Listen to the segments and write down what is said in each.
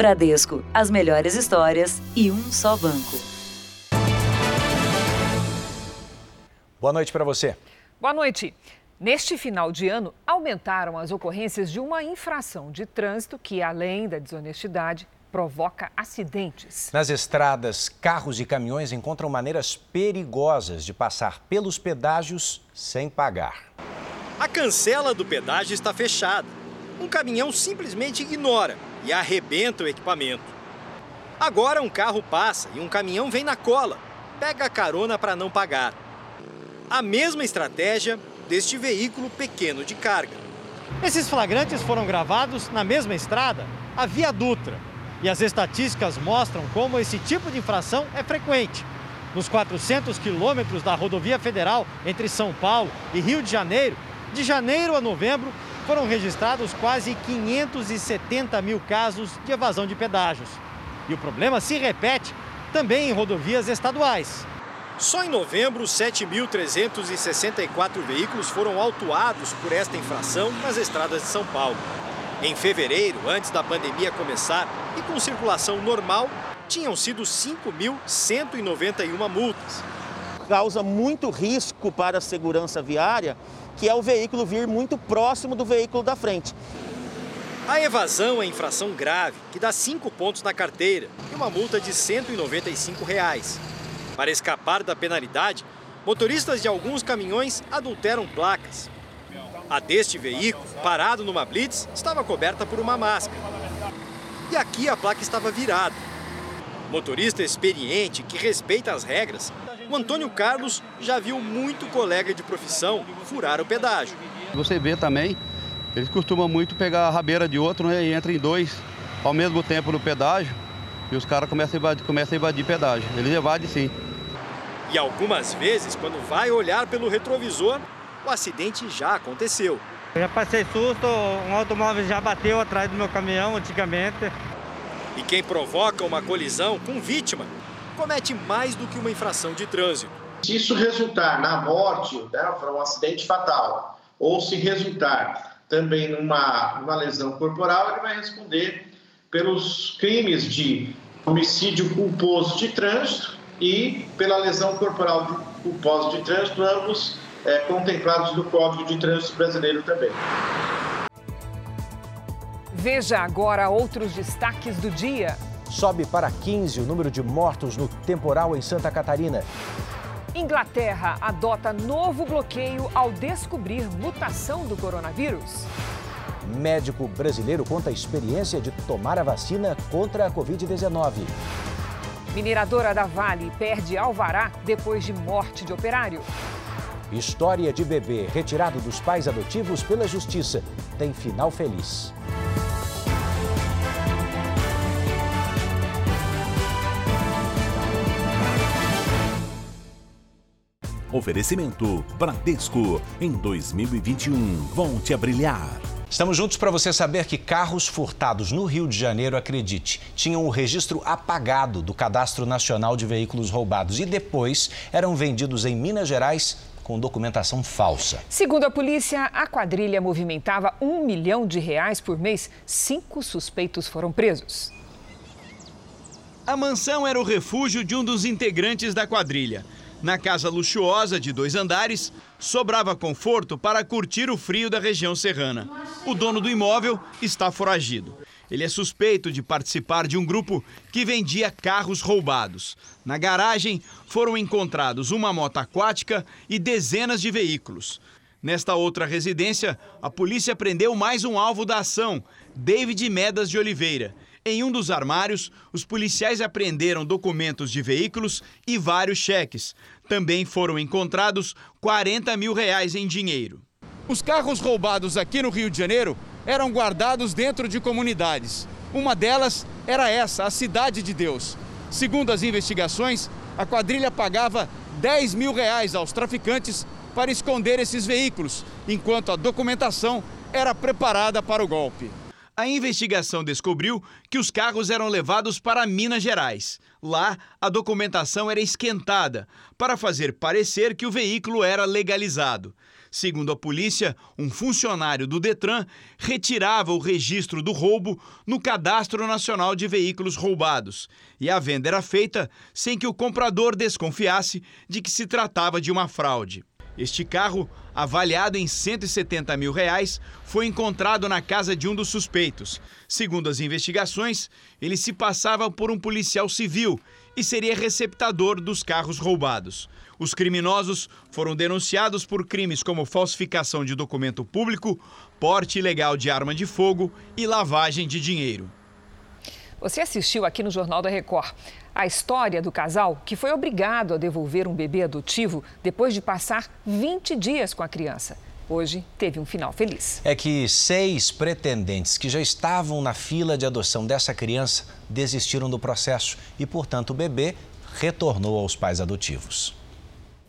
Bradesco, as melhores histórias e um só banco. Boa noite para você. Boa noite. Neste final de ano, aumentaram as ocorrências de uma infração de trânsito que, além da desonestidade, provoca acidentes. Nas estradas, carros e caminhões encontram maneiras perigosas de passar pelos pedágios sem pagar. A cancela do pedágio está fechada. Um caminhão simplesmente ignora e arrebenta o equipamento. Agora um carro passa e um caminhão vem na cola, pega a carona para não pagar. A mesma estratégia deste veículo pequeno de carga. Esses flagrantes foram gravados na mesma estrada, a Via Dutra e as estatísticas mostram como esse tipo de infração é frequente. Nos 400 quilômetros da rodovia federal entre São Paulo e Rio de Janeiro, de janeiro a novembro, foram registrados quase 570 mil casos de evasão de pedágios. E o problema se repete também em rodovias estaduais. Só em novembro, 7.364 veículos foram autuados por esta infração nas estradas de São Paulo. Em fevereiro, antes da pandemia começar e com circulação normal, tinham sido 5.191 multas. Causa muito risco para a segurança viária, que é o veículo vir muito próximo do veículo da frente. A evasão é infração grave, que dá cinco pontos na carteira e uma multa de 195 reais. Para escapar da penalidade, motoristas de alguns caminhões adulteram placas. A deste veículo, parado numa blitz, estava coberta por uma máscara. E aqui a placa estava virada. Motorista experiente que respeita as regras, o Antônio Carlos já viu muito colega de profissão furar o pedágio. Você vê também, eles costumam muito pegar a rabeira de outro né, e entra em dois ao mesmo tempo no pedágio e os caras começam a invadir, começam a invadir pedágio. Eles evadem sim. E algumas vezes, quando vai olhar pelo retrovisor, o acidente já aconteceu. Eu já passei susto, um automóvel já bateu atrás do meu caminhão antigamente. E quem provoca uma colisão com vítima comete mais do que uma infração de trânsito. Se isso resultar na morte, né, um acidente fatal, ou se resultar também numa, numa lesão corporal, ele vai responder pelos crimes de homicídio culposo de trânsito e pela lesão corporal culposa de trânsito, ambos é, contemplados no Código de Trânsito Brasileiro também. Veja agora outros destaques do dia. Sobe para 15 o número de mortos no temporal em Santa Catarina. Inglaterra adota novo bloqueio ao descobrir mutação do coronavírus. Médico brasileiro conta a experiência de tomar a vacina contra a Covid-19. Mineradora da Vale perde alvará depois de morte de operário. História de bebê retirado dos pais adotivos pela justiça tem final feliz. Oferecimento Bradesco. Em 2021, volte a brilhar. Estamos juntos para você saber que carros furtados no Rio de Janeiro, acredite, tinham o registro apagado do Cadastro Nacional de Veículos Roubados e depois eram vendidos em Minas Gerais com documentação falsa. Segundo a polícia, a quadrilha movimentava um milhão de reais por mês. Cinco suspeitos foram presos. A mansão era o refúgio de um dos integrantes da quadrilha. Na casa luxuosa de dois andares, sobrava conforto para curtir o frio da região serrana. O dono do imóvel está foragido. Ele é suspeito de participar de um grupo que vendia carros roubados. Na garagem foram encontrados uma moto aquática e dezenas de veículos. Nesta outra residência, a polícia prendeu mais um alvo da ação, David Medas de Oliveira. Em um dos armários, os policiais apreenderam documentos de veículos e vários cheques. Também foram encontrados 40 mil reais em dinheiro. Os carros roubados aqui no Rio de Janeiro eram guardados dentro de comunidades. Uma delas era essa, a Cidade de Deus. Segundo as investigações, a quadrilha pagava 10 mil reais aos traficantes para esconder esses veículos, enquanto a documentação era preparada para o golpe. A investigação descobriu que os carros eram levados para Minas Gerais. Lá, a documentação era esquentada para fazer parecer que o veículo era legalizado. Segundo a polícia, um funcionário do Detran retirava o registro do roubo no Cadastro Nacional de Veículos Roubados. E a venda era feita sem que o comprador desconfiasse de que se tratava de uma fraude. Este carro, avaliado em 170 mil reais, foi encontrado na casa de um dos suspeitos. Segundo as investigações, ele se passava por um policial civil e seria receptador dos carros roubados. Os criminosos foram denunciados por crimes como falsificação de documento público, porte ilegal de arma de fogo e lavagem de dinheiro. Você assistiu aqui no Jornal da Record a história do casal que foi obrigado a devolver um bebê adotivo depois de passar 20 dias com a criança. Hoje teve um final feliz. É que seis pretendentes que já estavam na fila de adoção dessa criança desistiram do processo e, portanto, o bebê retornou aos pais adotivos.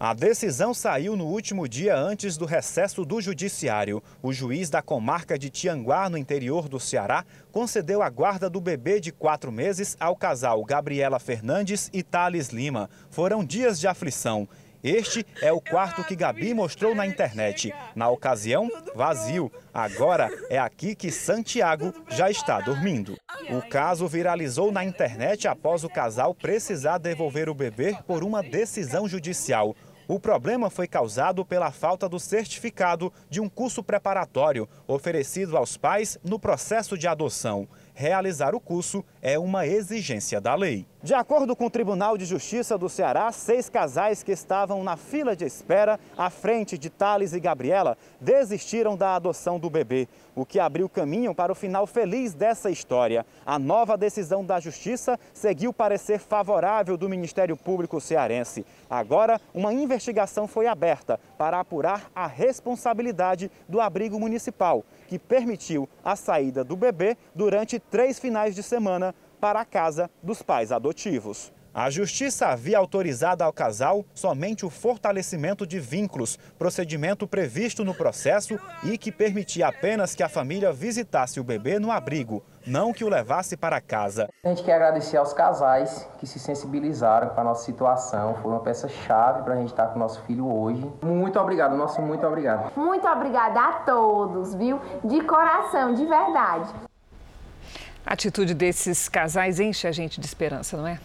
A decisão saiu no último dia antes do recesso do Judiciário. O juiz da comarca de Tianguá, no interior do Ceará, concedeu a guarda do bebê de quatro meses ao casal Gabriela Fernandes e Thales Lima. Foram dias de aflição. Este é o quarto que Gabi mostrou na internet. Na ocasião, vazio. Agora é aqui que Santiago já está dormindo. O caso viralizou na internet após o casal precisar devolver o bebê por uma decisão judicial. O problema foi causado pela falta do certificado de um curso preparatório oferecido aos pais no processo de adoção. Realizar o curso é uma exigência da lei. De acordo com o Tribunal de Justiça do Ceará, seis casais que estavam na fila de espera à frente de Thales e Gabriela desistiram da adoção do bebê, o que abriu caminho para o final feliz dessa história. A nova decisão da Justiça seguiu parecer favorável do Ministério Público cearense. Agora, uma investigação foi aberta para apurar a responsabilidade do abrigo municipal, que permitiu a saída do bebê durante três finais de semana para a casa dos pais adotivos. A justiça havia autorizado ao casal somente o fortalecimento de vínculos, procedimento previsto no processo e que permitia apenas que a família visitasse o bebê no abrigo, não que o levasse para casa. A gente quer agradecer aos casais que se sensibilizaram com a nossa situação. Foi uma peça-chave para a gente estar com o nosso filho hoje. Muito obrigado, nosso muito obrigado. Muito obrigada a todos, viu? De coração, de verdade. A atitude desses casais enche a gente de esperança, não é?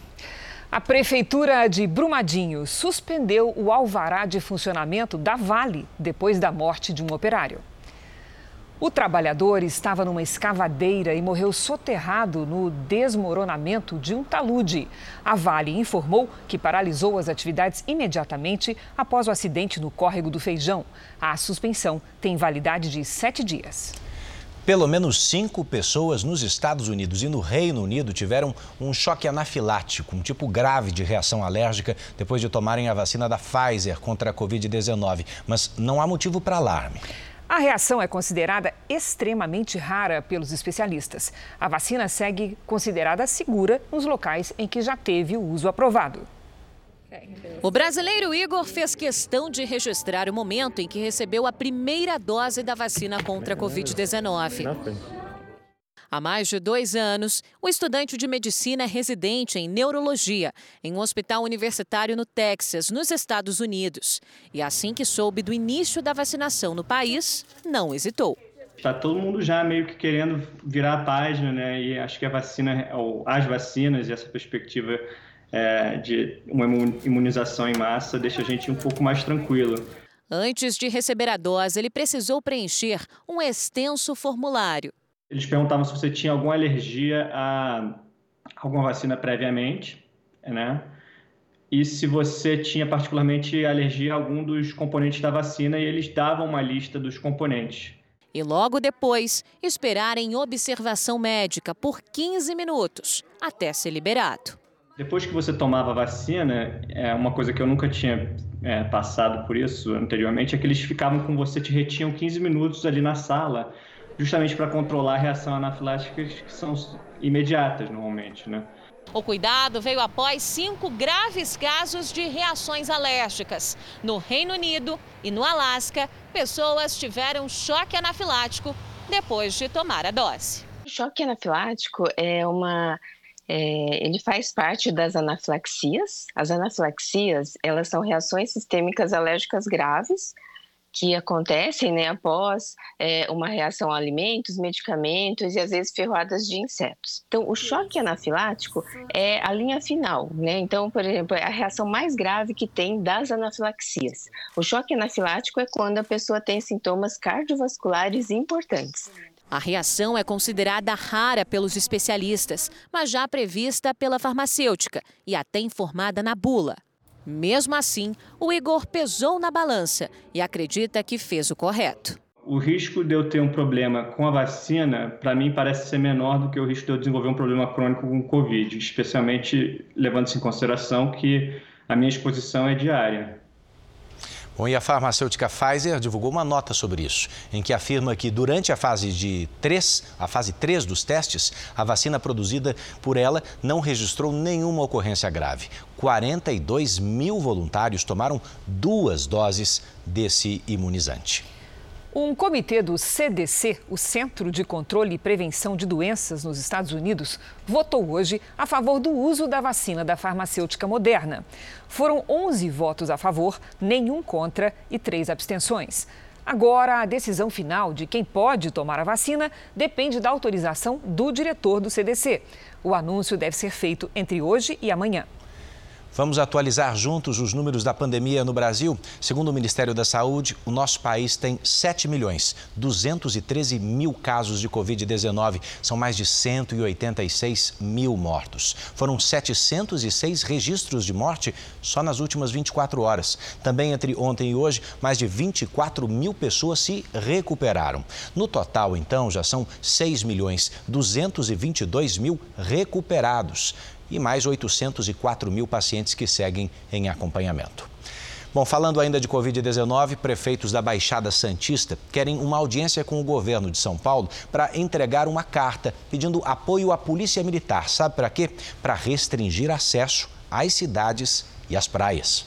A Prefeitura de Brumadinho suspendeu o alvará de funcionamento da Vale depois da morte de um operário. O trabalhador estava numa escavadeira e morreu soterrado no desmoronamento de um talude. A Vale informou que paralisou as atividades imediatamente após o acidente no córrego do Feijão. A suspensão tem validade de sete dias. Pelo menos cinco pessoas nos Estados Unidos e no Reino Unido tiveram um choque anafilático, um tipo grave de reação alérgica depois de tomarem a vacina da Pfizer contra a Covid-19. Mas não há motivo para alarme. A reação é considerada extremamente rara pelos especialistas. A vacina segue considerada segura nos locais em que já teve o uso aprovado. O brasileiro Igor fez questão de registrar o momento em que recebeu a primeira dose da vacina contra a Covid-19. Há mais de dois anos, o estudante de medicina é residente em neurologia em um hospital universitário no Texas, nos Estados Unidos. E assim que soube do início da vacinação no país, não hesitou. Está todo mundo já meio que querendo virar a página, né? E acho que a vacina, ou as vacinas e essa perspectiva é, de uma imunização em massa deixa a gente um pouco mais tranquilo. Antes de receber a dose, ele precisou preencher um extenso formulário. Eles perguntavam se você tinha alguma alergia a alguma vacina previamente, né? E se você tinha particularmente alergia a algum dos componentes da vacina, e eles davam uma lista dos componentes. E logo depois, esperar em observação médica por 15 minutos, até ser liberado. Depois que você tomava a vacina, é uma coisa que eu nunca tinha é, passado por isso anteriormente, é que eles ficavam com você, te retinham 15 minutos ali na sala, justamente para controlar a reação anafilática, que são imediatas normalmente, né? O cuidado veio após cinco graves casos de reações alérgicas. No Reino Unido e no Alasca, pessoas tiveram choque anafilático depois de tomar a dose. O choque anafilático é uma é, ele faz parte das anafilaxias. As anafilaxias, elas são reações sistêmicas alérgicas graves que acontecem né, após é, uma reação a alimentos, medicamentos e às vezes ferroadas de insetos. Então, o choque anafilático é a linha final, né? Então, por exemplo, é a reação mais grave que tem das anafilaxias. O choque anafilático é quando a pessoa tem sintomas cardiovasculares importantes. A reação é considerada rara pelos especialistas, mas já prevista pela farmacêutica e até informada na bula. Mesmo assim, o Igor pesou na balança e acredita que fez o correto. O risco de eu ter um problema com a vacina, para mim, parece ser menor do que o risco de eu desenvolver um problema crônico com o Covid, especialmente levando-se em consideração que a minha exposição é diária. Bom, e a farmacêutica Pfizer divulgou uma nota sobre isso, em que afirma que durante a fase de 3, a fase 3 dos testes, a vacina produzida por ela não registrou nenhuma ocorrência grave. 42 mil voluntários tomaram duas doses desse imunizante. Um comitê do CDC, o Centro de Controle e Prevenção de Doenças nos Estados Unidos, votou hoje a favor do uso da vacina da farmacêutica Moderna. Foram 11 votos a favor, nenhum contra e três abstenções. Agora, a decisão final de quem pode tomar a vacina depende da autorização do diretor do CDC. O anúncio deve ser feito entre hoje e amanhã. Vamos atualizar juntos os números da pandemia no Brasil. Segundo o Ministério da Saúde, o nosso país tem 7 milhões 213 mil casos de Covid-19. São mais de 186 mil mortos. Foram 706 registros de morte só nas últimas 24 horas. Também entre ontem e hoje, mais de 24 mil pessoas se recuperaram. No total, então, já são 6 milhões 222 mil recuperados e mais 804 mil pacientes que seguem em acompanhamento. Bom, falando ainda de Covid-19, prefeitos da Baixada Santista querem uma audiência com o governo de São Paulo para entregar uma carta pedindo apoio à Polícia Militar. Sabe para quê? Para restringir acesso às cidades e às praias.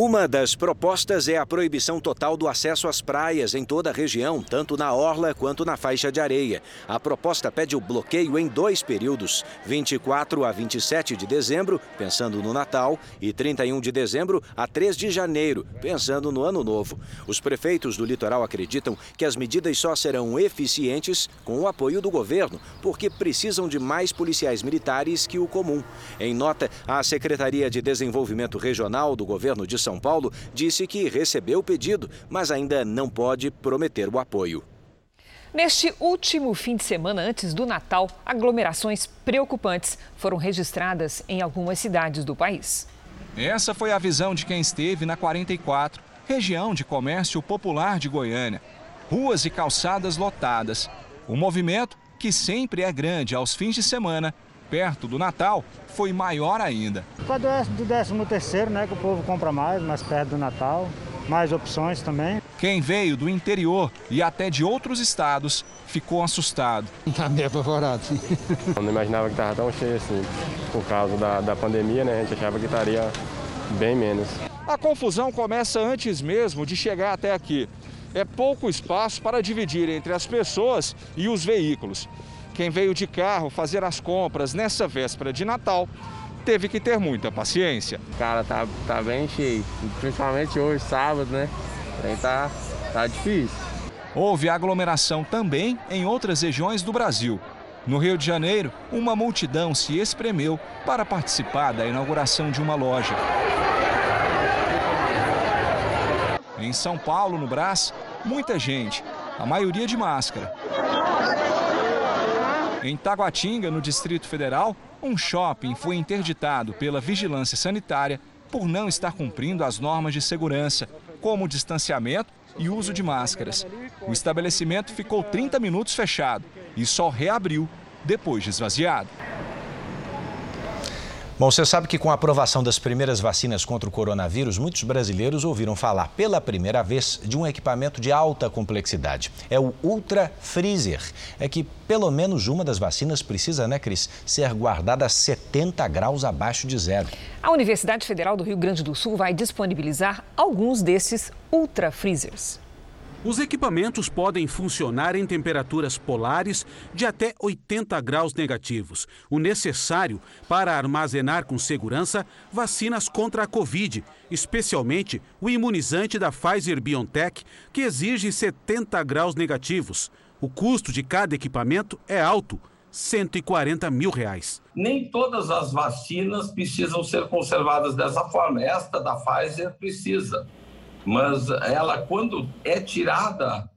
Uma das propostas é a proibição total do acesso às praias em toda a região, tanto na orla quanto na faixa de areia. A proposta pede o bloqueio em dois períodos, 24 a 27 de dezembro, pensando no Natal, e 31 de dezembro a 3 de janeiro, pensando no Ano Novo. Os prefeitos do litoral acreditam que as medidas só serão eficientes com o apoio do governo, porque precisam de mais policiais militares que o comum. Em nota, a Secretaria de Desenvolvimento Regional do governo de são Paulo disse que recebeu o pedido, mas ainda não pode prometer o apoio. Neste último fim de semana antes do Natal, aglomerações preocupantes foram registradas em algumas cidades do país. Essa foi a visão de quem esteve na 44, região de comércio popular de Goiânia. Ruas e calçadas lotadas. O movimento, que sempre é grande aos fins de semana, perto do Natal, foi maior ainda. Do 13 terceiro, né, que o povo compra mais, mais perto do Natal, mais opções também. Quem veio do interior e até de outros estados ficou assustado. Tá meio apavorado. Eu não imaginava que estava tão cheio assim, por causa da, da pandemia, né? A gente achava que estaria bem menos. A confusão começa antes mesmo de chegar até aqui. É pouco espaço para dividir entre as pessoas e os veículos. Quem veio de carro fazer as compras nessa véspera de Natal teve que ter muita paciência. Cara, tá, tá bem cheio, principalmente hoje, sábado, né? Aí tá, tá difícil. Houve aglomeração também em outras regiões do Brasil. No Rio de Janeiro, uma multidão se espremeu para participar da inauguração de uma loja. Em São Paulo, no Brás, muita gente, a maioria de máscara. Em Taguatinga, no Distrito Federal, um shopping foi interditado pela vigilância sanitária por não estar cumprindo as normas de segurança, como distanciamento e uso de máscaras. O estabelecimento ficou 30 minutos fechado e só reabriu depois de esvaziado. Bom, você sabe que com a aprovação das primeiras vacinas contra o coronavírus, muitos brasileiros ouviram falar pela primeira vez de um equipamento de alta complexidade. É o Ultra Freezer. É que pelo menos uma das vacinas precisa, né, Cris, ser guardada a 70 graus abaixo de zero. A Universidade Federal do Rio Grande do Sul vai disponibilizar alguns desses Ultra Freezers. Os equipamentos podem funcionar em temperaturas polares de até 80 graus negativos, o necessário para armazenar com segurança vacinas contra a Covid, especialmente o imunizante da Pfizer BioNTech, que exige 70 graus negativos. O custo de cada equipamento é alto, 140 mil reais. Nem todas as vacinas precisam ser conservadas dessa forma. Esta da Pfizer precisa mas ela, quando é tirada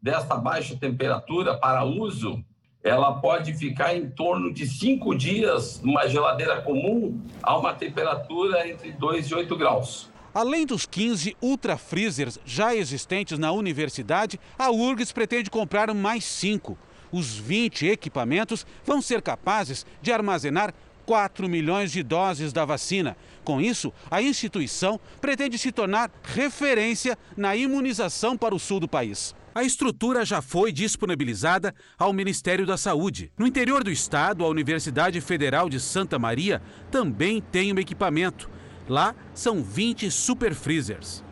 desta baixa temperatura para uso, ela pode ficar em torno de cinco dias numa geladeira comum a uma temperatura entre 2 e 8 graus. Além dos 15 ultra freezers já existentes na universidade, a URGS pretende comprar mais cinco. Os 20 equipamentos vão ser capazes de armazenar 4 milhões de doses da vacina. Com isso, a instituição pretende se tornar referência na imunização para o sul do país. A estrutura já foi disponibilizada ao Ministério da Saúde. No interior do estado, a Universidade Federal de Santa Maria também tem um equipamento. Lá são 20 super freezers.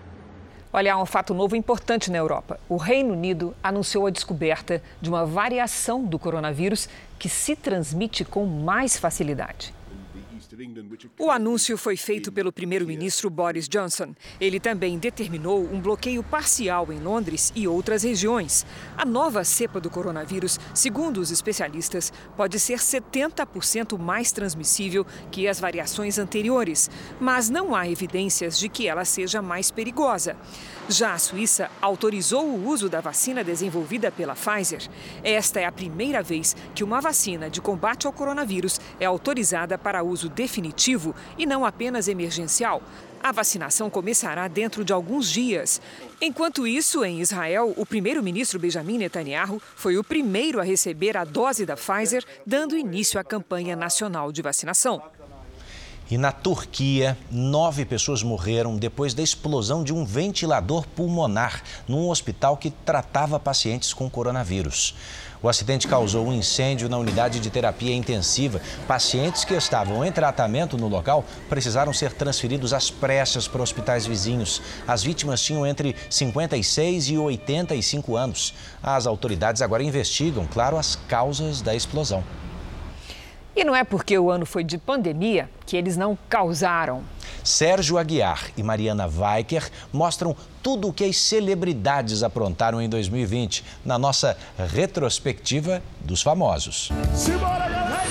Olha, há um fato novo importante na Europa. O Reino Unido anunciou a descoberta de uma variação do coronavírus que se transmite com mais facilidade. O anúncio foi feito pelo primeiro-ministro Boris Johnson. Ele também determinou um bloqueio parcial em Londres e outras regiões. A nova cepa do coronavírus, segundo os especialistas, pode ser 70% mais transmissível que as variações anteriores, mas não há evidências de que ela seja mais perigosa. Já a Suíça autorizou o uso da vacina desenvolvida pela Pfizer. Esta é a primeira vez que uma vacina de combate ao coronavírus é autorizada para uso definitivo e não apenas emergencial. A vacinação começará dentro de alguns dias. Enquanto isso, em Israel, o primeiro-ministro Benjamin Netanyahu foi o primeiro a receber a dose da Pfizer, dando início à campanha nacional de vacinação. E na Turquia, nove pessoas morreram depois da explosão de um ventilador pulmonar num hospital que tratava pacientes com coronavírus. O acidente causou um incêndio na unidade de terapia intensiva. Pacientes que estavam em tratamento no local precisaram ser transferidos às pressas para hospitais vizinhos. As vítimas tinham entre 56 e 85 anos. As autoridades agora investigam, claro, as causas da explosão. E não é porque o ano foi de pandemia que eles não causaram. Sérgio Aguiar e Mariana Weicker mostram tudo o que as celebridades aprontaram em 2020 na nossa retrospectiva dos famosos. Simbora, galera!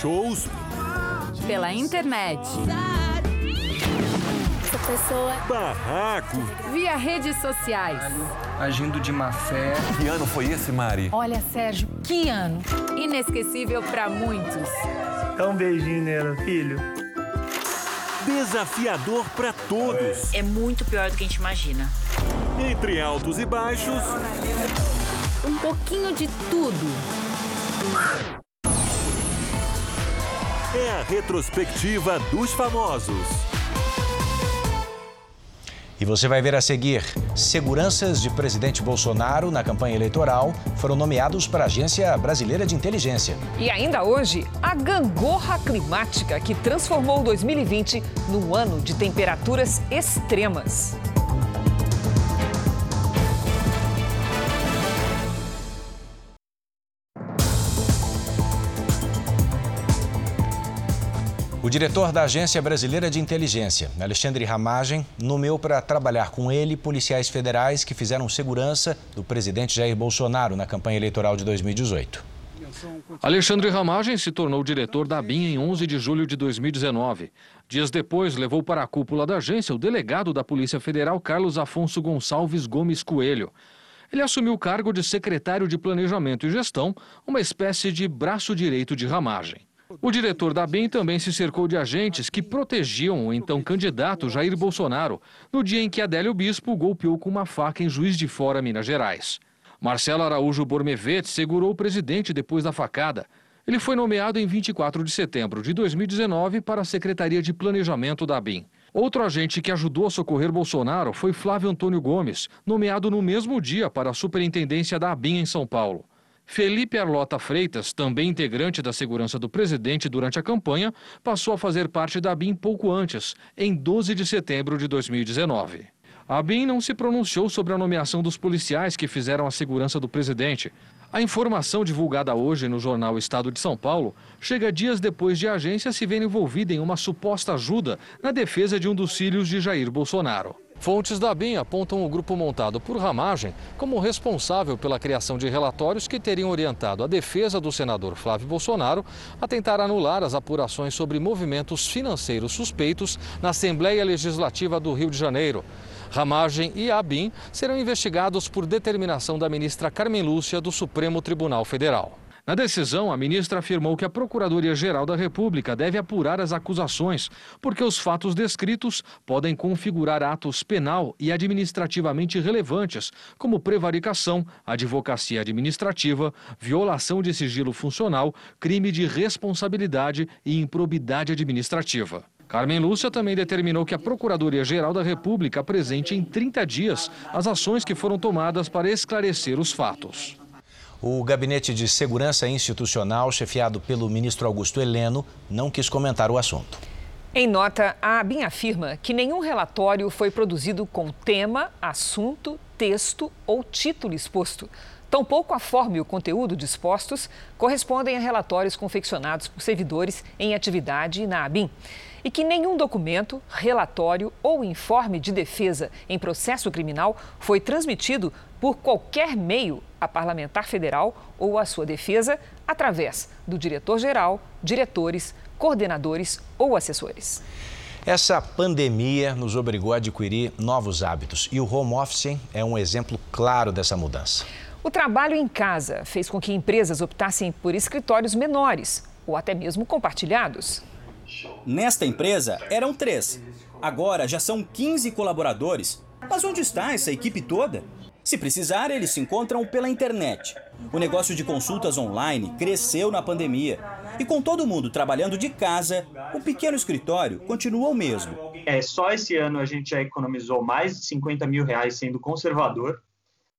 Shows pela internet. Essa pessoa. Barraco. Via redes sociais. Agindo de má fé. Que ano foi esse, Mari? Olha, Sérgio, que ano. Inesquecível para muitos. Dá um beijinho nela, filho. Desafiador para todos. É muito pior do que a gente imagina. Entre altos e baixos. Um pouquinho de tudo. É a retrospectiva dos famosos. E você vai ver a seguir: seguranças de presidente Bolsonaro na campanha eleitoral foram nomeados para a Agência Brasileira de Inteligência. E ainda hoje, a gangorra climática que transformou 2020 no ano de temperaturas extremas. O diretor da Agência Brasileira de Inteligência, Alexandre Ramagem, nomeou para trabalhar com ele policiais federais que fizeram segurança do presidente Jair Bolsonaro na campanha eleitoral de 2018. Alexandre Ramagem se tornou diretor da BIM em 11 de julho de 2019. Dias depois, levou para a cúpula da agência o delegado da Polícia Federal, Carlos Afonso Gonçalves Gomes Coelho. Ele assumiu o cargo de secretário de Planejamento e Gestão, uma espécie de braço direito de Ramagem. O diretor da BEM também se cercou de agentes que protegiam o então candidato Jair Bolsonaro no dia em que Adélio Bispo golpeou com uma faca em Juiz de Fora, Minas Gerais. Marcelo Araújo Bormevete segurou o presidente depois da facada. Ele foi nomeado em 24 de setembro de 2019 para a Secretaria de Planejamento da BIM. Outro agente que ajudou a socorrer Bolsonaro foi Flávio Antônio Gomes, nomeado no mesmo dia para a Superintendência da ABIN em São Paulo. Felipe Arlota Freitas, também integrante da segurança do presidente durante a campanha, passou a fazer parte da BIM pouco antes, em 12 de setembro de 2019. A BIM não se pronunciou sobre a nomeação dos policiais que fizeram a segurança do presidente. A informação divulgada hoje no jornal Estado de São Paulo chega dias depois de a agência se ver envolvida em uma suposta ajuda na defesa de um dos filhos de Jair Bolsonaro. Fontes da BIM apontam o grupo montado por Ramagem como responsável pela criação de relatórios que teriam orientado a defesa do senador Flávio Bolsonaro a tentar anular as apurações sobre movimentos financeiros suspeitos na Assembleia Legislativa do Rio de Janeiro. Ramagem e ABIN serão investigados por determinação da ministra Carmen Lúcia do Supremo Tribunal Federal. Na decisão, a ministra afirmou que a Procuradoria-Geral da República deve apurar as acusações, porque os fatos descritos podem configurar atos penal e administrativamente relevantes, como prevaricação, advocacia administrativa, violação de sigilo funcional, crime de responsabilidade e improbidade administrativa. Carmen Lúcia também determinou que a Procuradoria-Geral da República apresente em 30 dias as ações que foram tomadas para esclarecer os fatos. O Gabinete de Segurança Institucional, chefiado pelo ministro Augusto Heleno, não quis comentar o assunto. Em nota, a ABIN afirma que nenhum relatório foi produzido com tema, assunto, texto ou título exposto. Tampouco a forma e o conteúdo dispostos correspondem a relatórios confeccionados por servidores em atividade na ABIN e que nenhum documento, relatório ou informe de defesa em processo criminal foi transmitido por qualquer meio a parlamentar federal ou a sua defesa através do diretor-geral, diretores, coordenadores ou assessores. Essa pandemia nos obrigou a adquirir novos hábitos e o home office é um exemplo claro dessa mudança. O trabalho em casa fez com que empresas optassem por escritórios menores ou até mesmo compartilhados. Nesta empresa eram três. Agora já são 15 colaboradores. Mas onde está essa equipe toda? Se precisar, eles se encontram pela internet. O negócio de consultas online cresceu na pandemia. E com todo mundo trabalhando de casa, o pequeno escritório continua o mesmo. É, só esse ano a gente já economizou mais de 50 mil reais sendo conservador.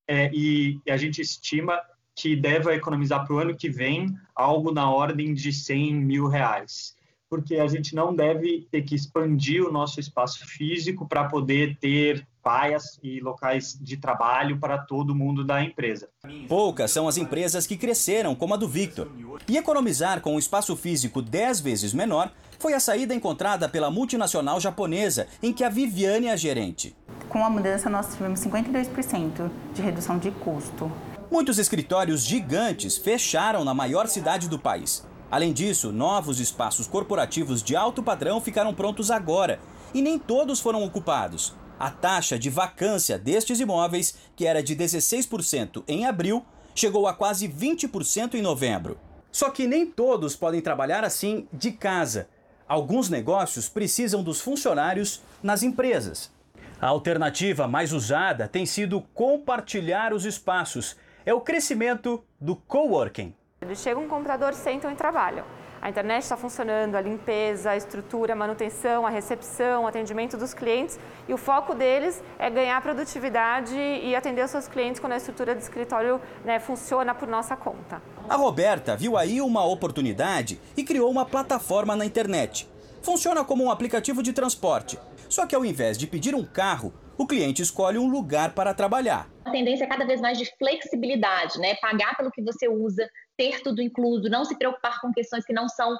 É, e a gente estima que deve economizar para o ano que vem algo na ordem de 100 mil reais porque a gente não deve ter que expandir o nosso espaço físico para poder ter paias e locais de trabalho para todo mundo da empresa. Poucas são as empresas que cresceram, como a do Victor. E economizar com um espaço físico 10 vezes menor foi a saída encontrada pela multinacional japonesa, em que a Viviane é a gerente. Com a mudança, nós tivemos 52% de redução de custo. Muitos escritórios gigantes fecharam na maior cidade do país. Além disso, novos espaços corporativos de alto padrão ficaram prontos agora e nem todos foram ocupados. A taxa de vacância destes imóveis, que era de 16% em abril, chegou a quase 20% em novembro. Só que nem todos podem trabalhar assim de casa. Alguns negócios precisam dos funcionários nas empresas. A alternativa mais usada tem sido compartilhar os espaços. É o crescimento do coworking. Eles chegam um comprador, sentam e trabalham. A internet está funcionando, a limpeza, a estrutura, a manutenção, a recepção, o atendimento dos clientes e o foco deles é ganhar produtividade e atender os seus clientes quando a estrutura do escritório né, funciona por nossa conta. A Roberta viu aí uma oportunidade e criou uma plataforma na internet. Funciona como um aplicativo de transporte. Só que ao invés de pedir um carro, o cliente escolhe um lugar para trabalhar. A tendência é cada vez mais de flexibilidade, né? Pagar pelo que você usa, ter tudo incluso, não se preocupar com questões que não são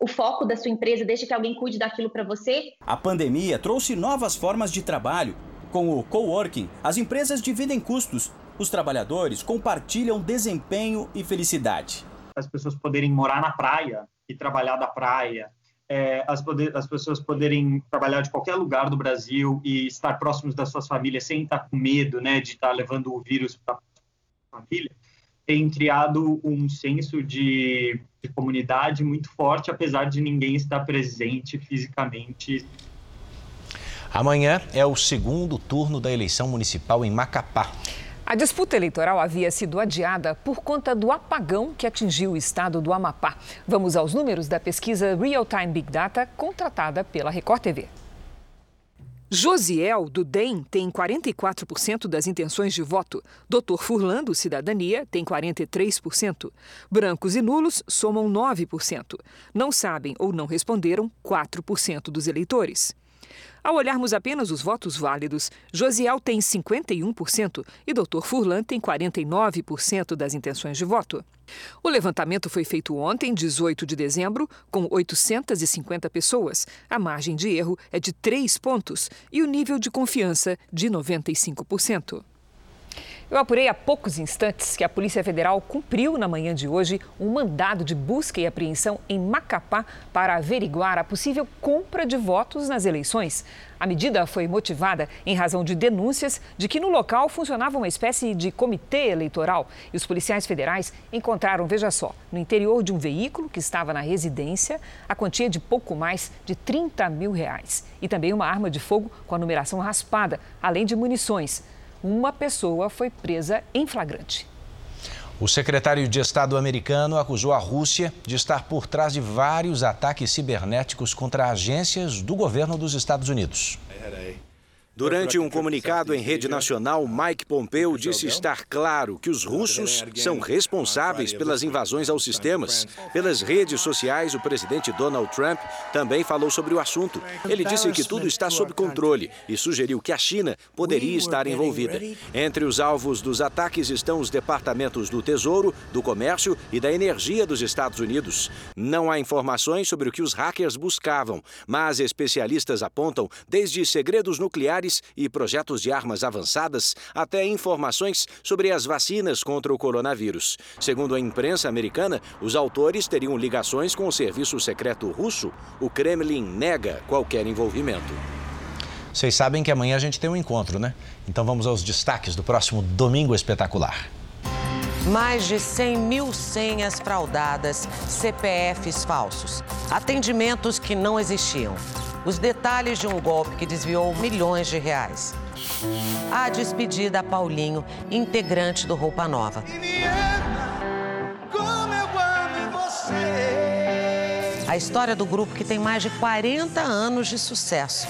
o foco da sua empresa, deixa que alguém cuide daquilo para você. A pandemia trouxe novas formas de trabalho. Com o coworking, as empresas dividem custos, os trabalhadores compartilham desempenho e felicidade. As pessoas poderem morar na praia e trabalhar da praia, é, as, poder, as, pessoas poderem trabalhar de qualquer lugar do Brasil e estar próximos das suas famílias sem estar com medo né, de estar levando o vírus para a família, tem criado um senso de, de comunidade muito forte, apesar de ninguém estar presente fisicamente Amanhã é o segundo turno da eleição municipal em Macapá. A disputa eleitoral havia sido adiada por conta do apagão que atingiu o estado do Amapá. Vamos aos números da pesquisa Real Time Big Data contratada pela Record TV. Josiel, do DEM, tem 44% das intenções de voto. Doutor Furlan, do Cidadania, tem 43%. Brancos e nulos somam 9%. Não sabem ou não responderam 4% dos eleitores. Ao olharmos apenas os votos válidos, Josiel tem 51% e Dr. Furlan tem 49% das intenções de voto. O levantamento foi feito ontem, 18 de dezembro, com 850 pessoas. A margem de erro é de 3 pontos e o nível de confiança de 95%. Eu apurei há poucos instantes que a Polícia Federal cumpriu na manhã de hoje um mandado de busca e apreensão em Macapá para averiguar a possível compra de votos nas eleições. A medida foi motivada em razão de denúncias de que no local funcionava uma espécie de comitê eleitoral e os policiais federais encontraram, veja só, no interior de um veículo que estava na residência, a quantia de pouco mais de 30 mil reais e também uma arma de fogo com a numeração raspada, além de munições uma pessoa foi presa em flagrante. O secretário de Estado americano acusou a Rússia de estar por trás de vários ataques cibernéticos contra agências do governo dos Estados Unidos. Durante um comunicado em rede nacional, Mike Pompeo disse estar claro que os russos são responsáveis pelas invasões aos sistemas. Pelas redes sociais, o presidente Donald Trump também falou sobre o assunto. Ele disse que tudo está sob controle e sugeriu que a China poderia estar envolvida. Entre os alvos dos ataques estão os departamentos do Tesouro, do Comércio e da Energia dos Estados Unidos. Não há informações sobre o que os hackers buscavam, mas especialistas apontam desde segredos nucleares e projetos de armas avançadas, até informações sobre as vacinas contra o coronavírus. Segundo a imprensa americana, os autores teriam ligações com o serviço secreto russo. O Kremlin nega qualquer envolvimento. Vocês sabem que amanhã a gente tem um encontro, né? Então vamos aos destaques do próximo Domingo Espetacular. Mais de 100 mil senhas fraudadas, CPFs falsos, atendimentos que não existiam os detalhes de um golpe que desviou milhões de reais. A despedida a Paulinho, integrante do Roupa Nova. A história do grupo que tem mais de 40 anos de sucesso.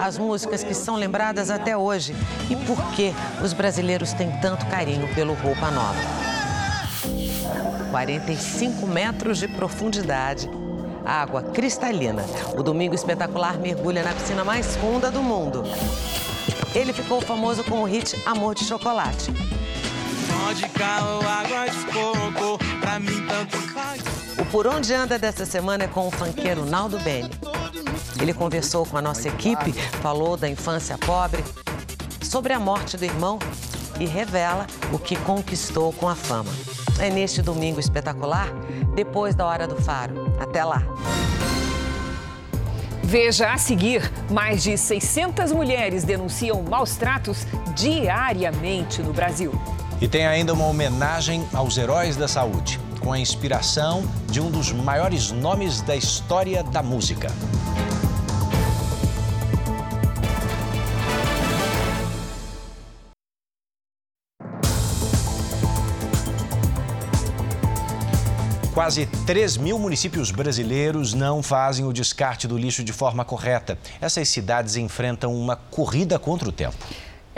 As músicas que são lembradas até hoje e por que os brasileiros têm tanto carinho pelo Roupa Nova. 45 metros de profundidade água cristalina. O Domingo Espetacular mergulha na piscina mais funda do mundo. Ele ficou famoso com o hit Amor de Chocolate. O Por Onde Anda dessa semana é com o funkeiro Naldo Bene. Ele conversou com a nossa equipe, falou da infância pobre, sobre a morte do irmão e revela o que conquistou com a fama. É neste domingo espetacular, depois da Hora do Faro. Até lá! Veja a seguir: mais de 600 mulheres denunciam maus tratos diariamente no Brasil. E tem ainda uma homenagem aos heróis da saúde, com a inspiração de um dos maiores nomes da história da música. Quase 3 mil municípios brasileiros não fazem o descarte do lixo de forma correta. Essas cidades enfrentam uma corrida contra o tempo.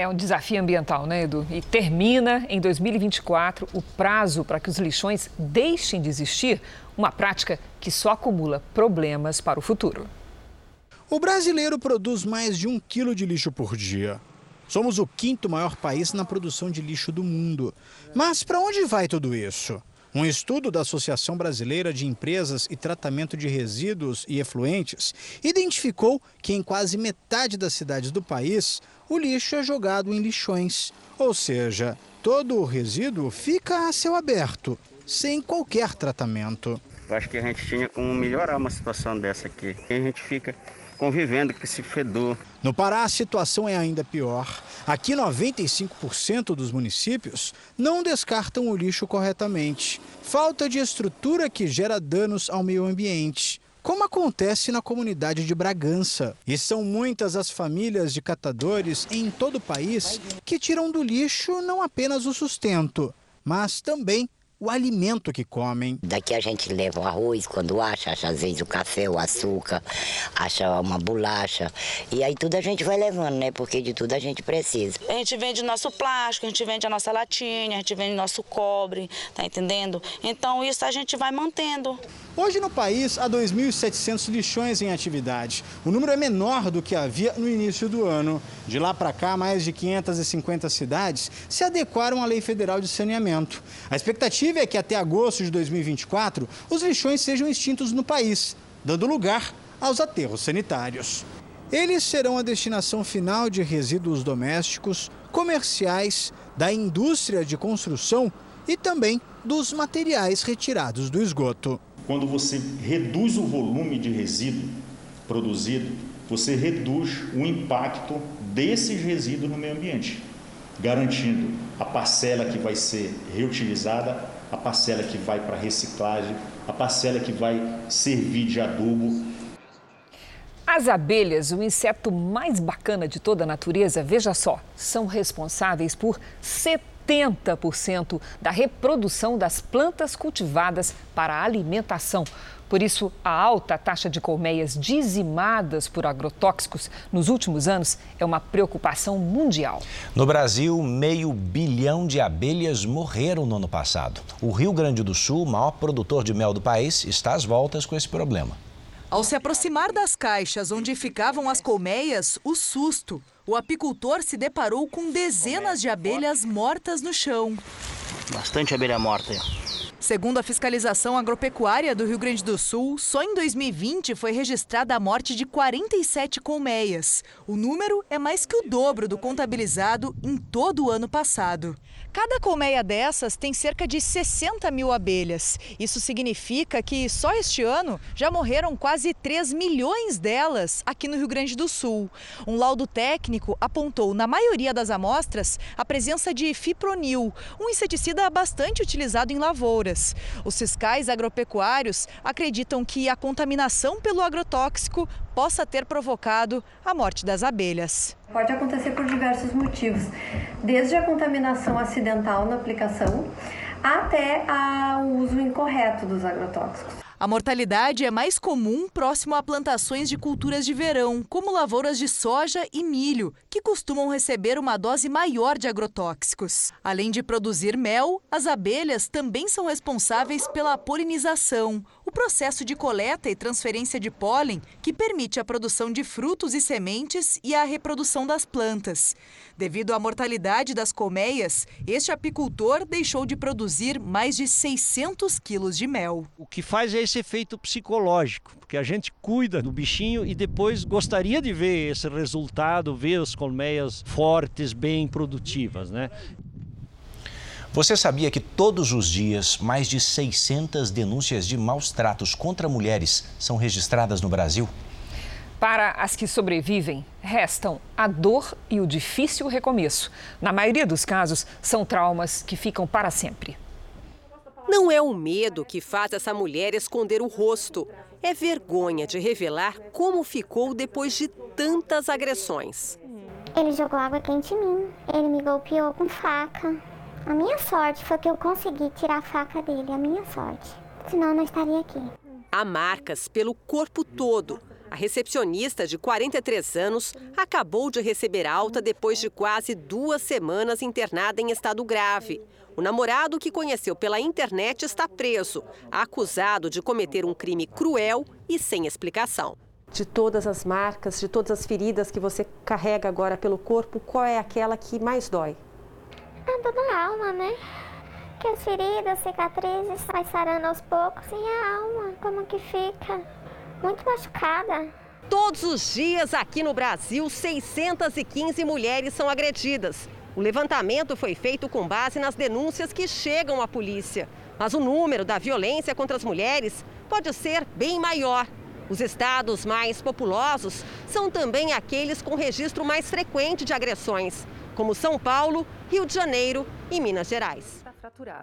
É um desafio ambiental, né, Edu? E termina em 2024 o prazo para que os lixões deixem de existir, uma prática que só acumula problemas para o futuro. O brasileiro produz mais de um quilo de lixo por dia. Somos o quinto maior país na produção de lixo do mundo. Mas para onde vai tudo isso? Um estudo da Associação Brasileira de Empresas e Tratamento de Resíduos e Efluentes identificou que em quase metade das cidades do país o lixo é jogado em lixões, ou seja, todo o resíduo fica a céu aberto, sem qualquer tratamento. Eu acho que a gente tinha como melhorar uma situação dessa aqui. A gente fica convivendo com esse fedor. No Pará, a situação é ainda pior. Aqui, 95% dos municípios não descartam o lixo corretamente. Falta de estrutura que gera danos ao meio ambiente como acontece na comunidade de Bragança. E são muitas as famílias de catadores em todo o país que tiram do lixo não apenas o sustento, mas também o alimento que comem. Daqui a gente leva o arroz quando acha, acha às vezes o café, o açúcar, acha uma bolacha. E aí tudo a gente vai levando, né? Porque de tudo a gente precisa. A gente vende nosso plástico, a gente vende a nossa latinha, a gente vende nosso cobre, tá entendendo? Então isso a gente vai mantendo. Hoje no país há 2.700 lixões em atividade. O número é menor do que havia no início do ano. De lá para cá, mais de 550 cidades se adequaram à Lei Federal de Saneamento. A expectativa é que até agosto de 2024 os lixões sejam extintos no país, dando lugar aos aterros sanitários. Eles serão a destinação final de resíduos domésticos, comerciais, da indústria de construção e também dos materiais retirados do esgoto. Quando você reduz o volume de resíduo produzido, você reduz o impacto desses resíduos no meio ambiente, garantindo a parcela que vai ser reutilizada, a parcela que vai para reciclagem, a parcela que vai servir de adubo. As abelhas, o inseto mais bacana de toda a natureza, veja só, são responsáveis por 70 80% da reprodução das plantas cultivadas para alimentação. Por isso, a alta taxa de colmeias dizimadas por agrotóxicos nos últimos anos é uma preocupação mundial. No Brasil, meio bilhão de abelhas morreram no ano passado. O Rio Grande do Sul, maior produtor de mel do país, está às voltas com esse problema. Ao se aproximar das caixas onde ficavam as colmeias, o susto. O apicultor se deparou com dezenas de abelhas mortas no chão. Bastante abelha morta. Segundo a fiscalização agropecuária do Rio Grande do Sul, só em 2020 foi registrada a morte de 47 colmeias. O número é mais que o dobro do contabilizado em todo o ano passado. Cada colmeia dessas tem cerca de 60 mil abelhas. Isso significa que só este ano já morreram quase 3 milhões delas aqui no Rio Grande do Sul. Um laudo técnico apontou na maioria das amostras a presença de fipronil, um inseticida bastante utilizado em lavouras. Os fiscais agropecuários acreditam que a contaminação pelo agrotóxico possa ter provocado a morte das abelhas. Pode acontecer por diversos motivos, desde a contaminação acidental na aplicação até o uso incorreto dos agrotóxicos. A mortalidade é mais comum próximo a plantações de culturas de verão, como lavouras de soja e milho, que costumam receber uma dose maior de agrotóxicos. Além de produzir mel, as abelhas também são responsáveis pela polinização, o processo de coleta e transferência de pólen que permite a produção de frutos e sementes e a reprodução das plantas. Devido à mortalidade das colmeias, este apicultor deixou de produzir mais de 600 quilos de mel. O que faz é esse efeito psicológico, porque a gente cuida do bichinho e depois gostaria de ver esse resultado, ver as colmeias fortes, bem produtivas, né? Você sabia que todos os dias mais de 600 denúncias de maus tratos contra mulheres são registradas no Brasil? Para as que sobrevivem, restam a dor e o difícil recomeço. Na maioria dos casos, são traumas que ficam para sempre. Não é o medo que faz essa mulher esconder o rosto. É vergonha de revelar como ficou depois de tantas agressões. Ele jogou água quente em mim. Ele me golpeou com faca. A minha sorte foi que eu consegui tirar a faca dele, a minha sorte. Senão eu não estaria aqui. Há marcas pelo corpo todo. A recepcionista de 43 anos acabou de receber alta depois de quase duas semanas internada em estado grave. O namorado que conheceu pela internet está preso, acusado de cometer um crime cruel e sem explicação. De todas as marcas, de todas as feridas que você carrega agora pelo corpo, qual é aquela que mais dói? A dor da alma, né? Que as feridas, cicatrizes, vai sarando aos poucos e a alma, como que fica? Muito machucada. Todos os dias aqui no Brasil, 615 mulheres são agredidas. O levantamento foi feito com base nas denúncias que chegam à polícia. Mas o número da violência contra as mulheres pode ser bem maior. Os estados mais populosos são também aqueles com registro mais frequente de agressões, como São Paulo, Rio de Janeiro e Minas Gerais.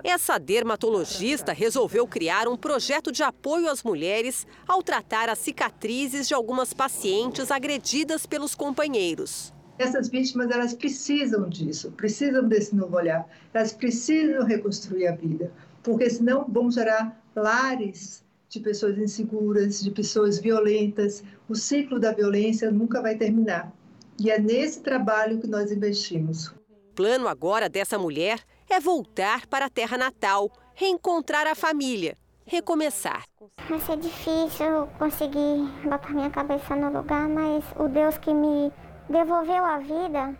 Essa dermatologista resolveu criar um projeto de apoio às mulheres ao tratar as cicatrizes de algumas pacientes agredidas pelos companheiros. Essas vítimas elas precisam disso, precisam desse novo olhar, elas precisam reconstruir a vida, porque senão vamos gerar lares de pessoas inseguras, de pessoas violentas. O ciclo da violência nunca vai terminar. E é nesse trabalho que nós investimos. O plano agora dessa mulher é voltar para a terra natal, reencontrar a família recomeçar. Vai ser difícil conseguir botar minha cabeça no lugar, mas o Deus que me devolveu a vida,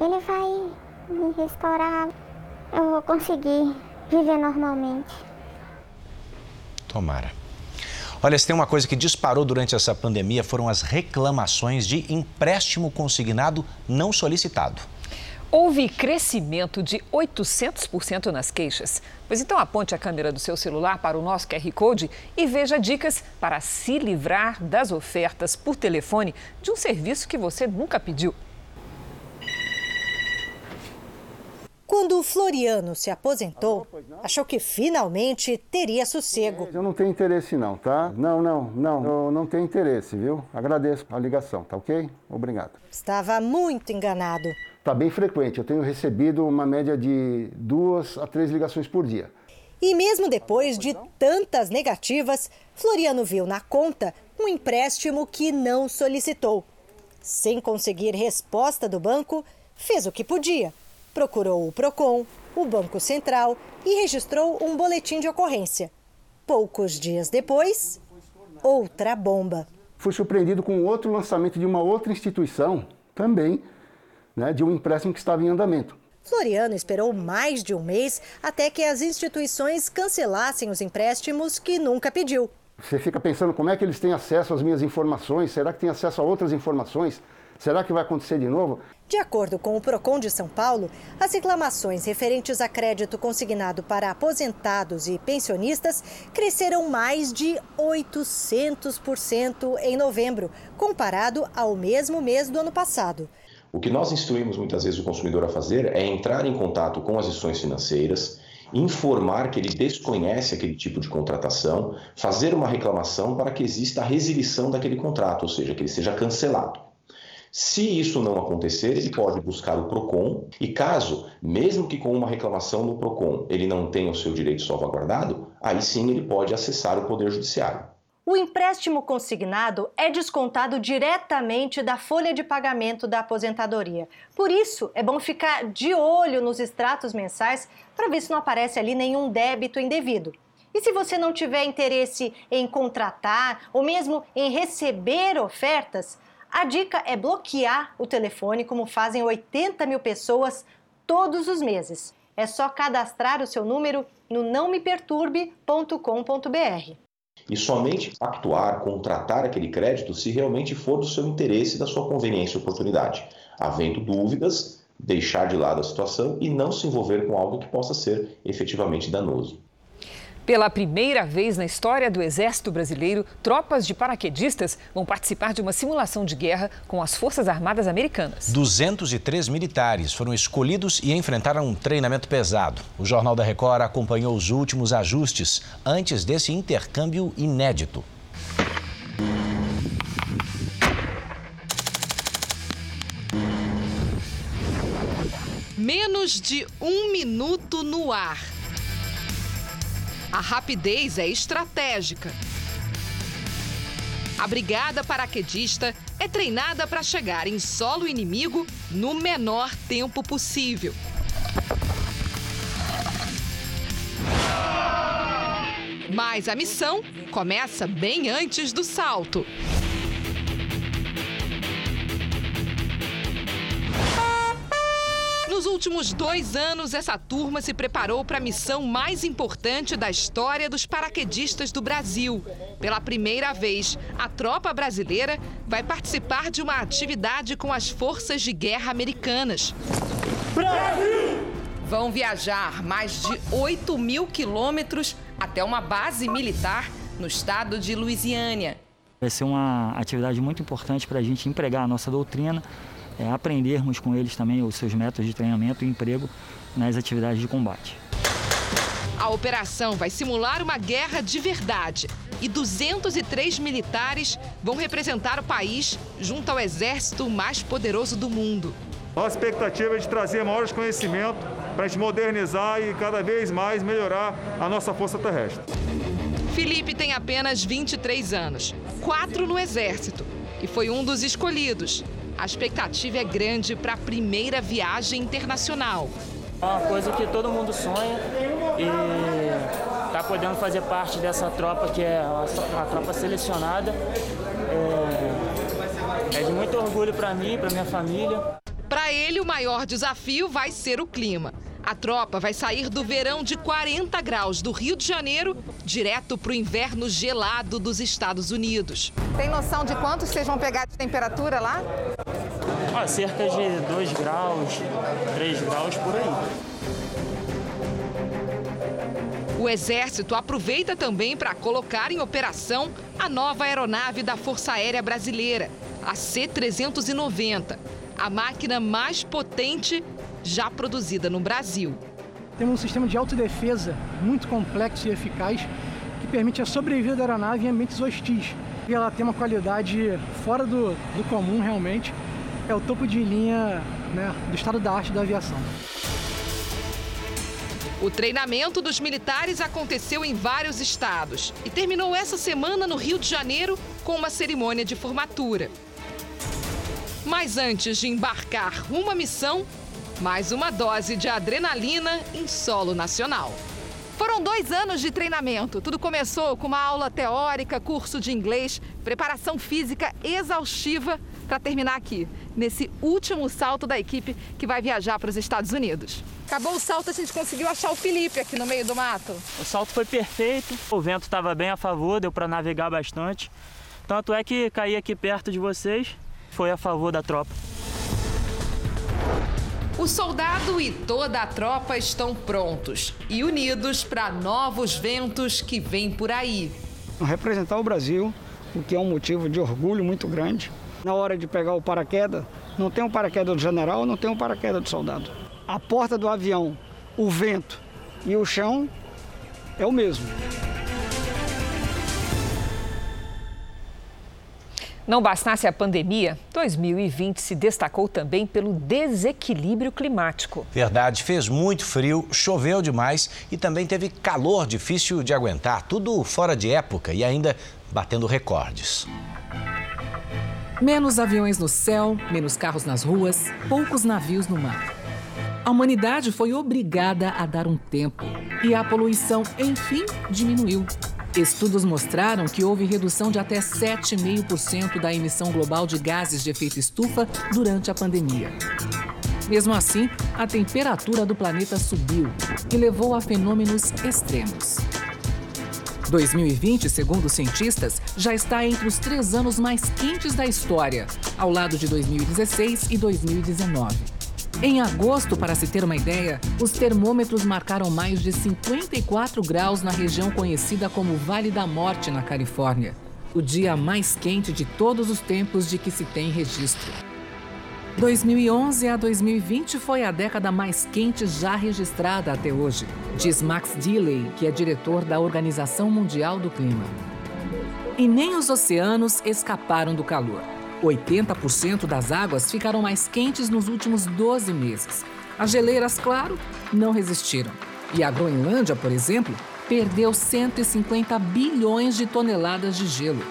ele vai me restaurar. Eu vou conseguir viver normalmente. Tomara. Olha, se tem uma coisa que disparou durante essa pandemia foram as reclamações de empréstimo consignado não solicitado. Houve crescimento de 800% nas queixas. Pois então aponte a câmera do seu celular para o nosso QR Code e veja dicas para se livrar das ofertas por telefone de um serviço que você nunca pediu. Quando o Floriano se aposentou, achou que finalmente teria sossego. Eu não tenho interesse não, tá? Não, não, não. Eu não tenho interesse, viu? Agradeço a ligação, tá ok? Obrigado. Estava muito enganado. Está bem frequente. Eu tenho recebido uma média de duas a três ligações por dia. E mesmo depois de tantas negativas, Floriano viu na conta um empréstimo que não solicitou. Sem conseguir resposta do banco, fez o que podia procurou o PROCON, o Banco Central e registrou um boletim de ocorrência. Poucos dias depois, outra bomba. Fui surpreendido com outro lançamento de uma outra instituição, também, né, de um empréstimo que estava em andamento. Floriano esperou mais de um mês até que as instituições cancelassem os empréstimos que nunca pediu. Você fica pensando como é que eles têm acesso às minhas informações? Será que tem acesso a outras informações? Será que vai acontecer de novo? De acordo com o Procon de São Paulo, as reclamações referentes a crédito consignado para aposentados e pensionistas cresceram mais de 800% em novembro, comparado ao mesmo mês do ano passado. O que nós instruímos muitas vezes o consumidor a fazer é entrar em contato com as instituições financeiras, informar que ele desconhece aquele tipo de contratação, fazer uma reclamação para que exista a resilição daquele contrato, ou seja, que ele seja cancelado. Se isso não acontecer, ele pode buscar o PROCON e caso, mesmo que com uma reclamação no PROCON, ele não tenha o seu direito salvaguardado, aí sim ele pode acessar o Poder Judiciário. O empréstimo consignado é descontado diretamente da folha de pagamento da aposentadoria. Por isso, é bom ficar de olho nos extratos mensais para ver se não aparece ali nenhum débito indevido. E se você não tiver interesse em contratar ou mesmo em receber ofertas, a dica é bloquear o telefone, como fazem 80 mil pessoas todos os meses. É só cadastrar o seu número no nãomeperturbe.com.br. E somente pactuar, contratar aquele crédito se realmente for do seu interesse da sua conveniência e oportunidade. Havendo dúvidas, deixar de lado a situação e não se envolver com algo que possa ser efetivamente danoso. Pela primeira vez na história do Exército Brasileiro, tropas de paraquedistas vão participar de uma simulação de guerra com as Forças Armadas Americanas. 203 militares foram escolhidos e enfrentaram um treinamento pesado. O Jornal da Record acompanhou os últimos ajustes antes desse intercâmbio inédito. Menos de um minuto no ar a rapidez é estratégica. A brigada paraquedista é treinada para chegar em solo inimigo no menor tempo possível. Mas a missão começa bem antes do salto. Nos últimos dois anos, essa turma se preparou para a missão mais importante da história dos paraquedistas do Brasil. Pela primeira vez, a tropa brasileira vai participar de uma atividade com as forças de guerra americanas. Brasil! Vão viajar mais de 8 mil quilômetros até uma base militar no estado de Louisiana. Vai ser uma atividade muito importante para a gente empregar a nossa doutrina é, aprendermos com eles também os seus métodos de treinamento e emprego nas atividades de combate. A operação vai simular uma guerra de verdade e 203 militares vão representar o país junto ao exército mais poderoso do mundo. Nossa expectativa é de trazer maiores conhecimentos para a gente modernizar e cada vez mais melhorar a nossa força terrestre. Felipe tem apenas 23 anos, quatro no exército e foi um dos escolhidos. A expectativa é grande para a primeira viagem internacional. É uma coisa que todo mundo sonha e tá podendo fazer parte dessa tropa que é uma tropa selecionada é, é de muito orgulho para mim, para minha família. Para ele, o maior desafio vai ser o clima. A tropa vai sair do verão de 40 graus do Rio de Janeiro direto para o inverno gelado dos Estados Unidos. Tem noção de quanto vocês vão pegar de temperatura lá? Ah, cerca de 2 graus, 3 graus por aí. O Exército aproveita também para colocar em operação a nova aeronave da Força Aérea Brasileira, a C-390, a máquina mais potente já produzida no Brasil. Temos um sistema de autodefesa muito complexo e eficaz que permite a sobrevivência da aeronave em ambientes hostis. E ela tem uma qualidade fora do, do comum, realmente. É o topo de linha né, do estado da arte da aviação. O treinamento dos militares aconteceu em vários estados e terminou essa semana no Rio de Janeiro com uma cerimônia de formatura. Mas antes de embarcar rumo à missão, mais uma dose de adrenalina em solo nacional. Foram dois anos de treinamento. Tudo começou com uma aula teórica, curso de inglês, preparação física exaustiva para terminar aqui, nesse último salto da equipe que vai viajar para os Estados Unidos. Acabou o salto, a gente conseguiu achar o Felipe aqui no meio do mato. O salto foi perfeito, o vento estava bem a favor, deu para navegar bastante. Tanto é que cair aqui perto de vocês foi a favor da tropa. O soldado e toda a tropa estão prontos e unidos para novos ventos que vêm por aí. Representar o Brasil, o que é um motivo de orgulho muito grande. Na hora de pegar o paraquedas, não tem um paraquedas do general, não tem um paraquedas do soldado. A porta do avião, o vento e o chão é o mesmo. Não bastasse a pandemia, 2020 se destacou também pelo desequilíbrio climático. Verdade, fez muito frio, choveu demais e também teve calor difícil de aguentar, tudo fora de época e ainda batendo recordes. Menos aviões no céu, menos carros nas ruas, poucos navios no mar. A humanidade foi obrigada a dar um tempo e a poluição, enfim, diminuiu. Estudos mostraram que houve redução de até 7,5% da emissão global de gases de efeito estufa durante a pandemia. Mesmo assim, a temperatura do planeta subiu e levou a fenômenos extremos. 2020, segundo cientistas, já está entre os três anos mais quentes da história, ao lado de 2016 e 2019. Em agosto, para se ter uma ideia, os termômetros marcaram mais de 54 graus na região conhecida como Vale da Morte, na Califórnia. O dia mais quente de todos os tempos de que se tem registro. 2011 a 2020 foi a década mais quente já registrada até hoje, diz Max Dealey, que é diretor da Organização Mundial do Clima. E nem os oceanos escaparam do calor. 80% das águas ficaram mais quentes nos últimos 12 meses. As geleiras, claro, não resistiram. E a Groenlândia, por exemplo, perdeu 150 bilhões de toneladas de gelo.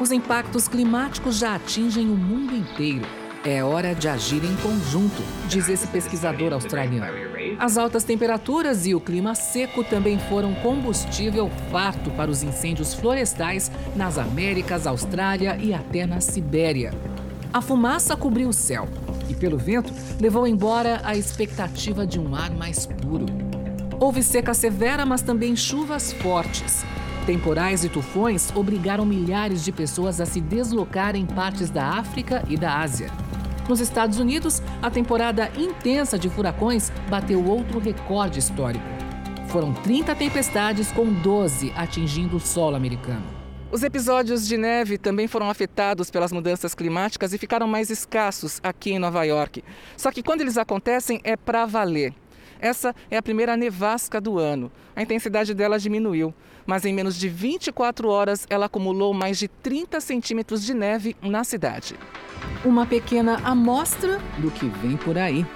Os impactos climáticos já atingem o mundo inteiro. É hora de agir em conjunto, diz esse pesquisador australiano. As altas temperaturas e o clima seco também foram combustível farto para os incêndios florestais nas Américas, Austrália e até na Sibéria. A fumaça cobriu o céu e, pelo vento, levou embora a expectativa de um ar mais puro. Houve seca severa, mas também chuvas fortes. Temporais e tufões obrigaram milhares de pessoas a se deslocar em partes da África e da Ásia. Nos Estados Unidos, a temporada intensa de furacões bateu outro recorde histórico. Foram 30 tempestades, com 12 atingindo o solo americano. Os episódios de neve também foram afetados pelas mudanças climáticas e ficaram mais escassos aqui em Nova York. Só que quando eles acontecem é para valer. Essa é a primeira nevasca do ano. A intensidade dela diminuiu, mas em menos de 24 horas ela acumulou mais de 30 centímetros de neve na cidade. Uma pequena amostra do que vem por aí.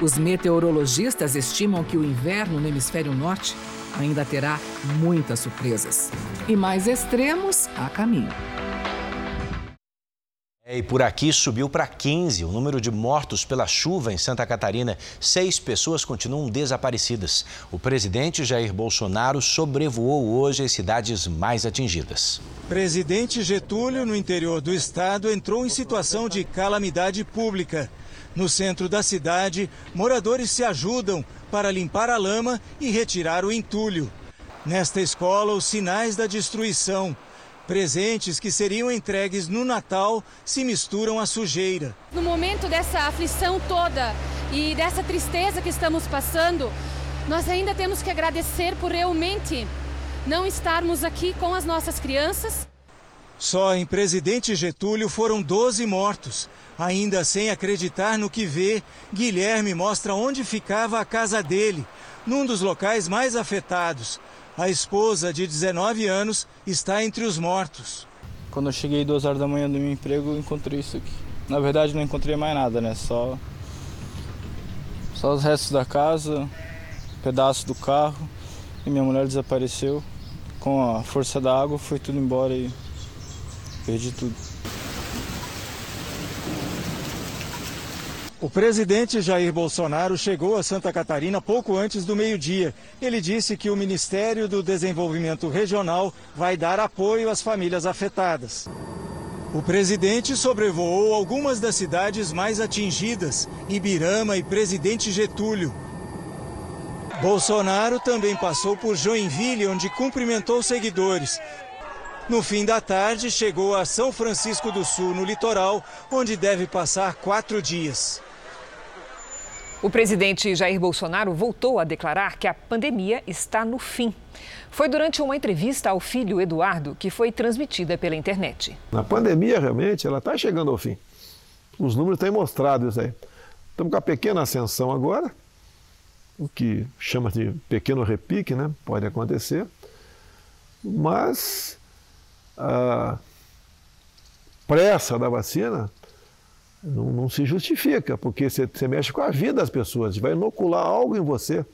Os meteorologistas estimam que o inverno no hemisfério norte ainda terá muitas surpresas. E mais extremos a caminho. E por aqui subiu para 15 o número de mortos pela chuva em Santa Catarina. Seis pessoas continuam desaparecidas. O presidente Jair Bolsonaro sobrevoou hoje as cidades mais atingidas. Presidente Getúlio, no interior do estado, entrou em situação de calamidade pública. No centro da cidade, moradores se ajudam para limpar a lama e retirar o entulho. Nesta escola, os sinais da destruição Presentes que seriam entregues no Natal se misturam à sujeira. No momento dessa aflição toda e dessa tristeza que estamos passando, nós ainda temos que agradecer por realmente não estarmos aqui com as nossas crianças. Só em Presidente Getúlio foram 12 mortos. Ainda sem acreditar no que vê, Guilherme mostra onde ficava a casa dele, num dos locais mais afetados. A esposa, de 19 anos, está entre os mortos. Quando eu cheguei duas horas da manhã do meu emprego, encontrei isso aqui. Na verdade, não encontrei mais nada, né? Só, só os restos da casa, pedaços do carro. E minha mulher desapareceu. Com a força da água, foi tudo embora e perdi tudo. O presidente Jair Bolsonaro chegou a Santa Catarina pouco antes do meio-dia. Ele disse que o Ministério do Desenvolvimento Regional vai dar apoio às famílias afetadas. O presidente sobrevoou algumas das cidades mais atingidas, Ibirama e Presidente Getúlio. Bolsonaro também passou por Joinville, onde cumprimentou seguidores. No fim da tarde, chegou a São Francisco do Sul, no litoral, onde deve passar quatro dias. O presidente Jair Bolsonaro voltou a declarar que a pandemia está no fim. Foi durante uma entrevista ao filho Eduardo que foi transmitida pela internet. A pandemia realmente ela está chegando ao fim. Os números têm mostrado isso aí. Estamos com a pequena ascensão agora, o que chama de pequeno repique, né? Pode acontecer. Mas a pressa da vacina não, não se justifica, porque você, você mexe com a vida das pessoas, vai inocular algo em você.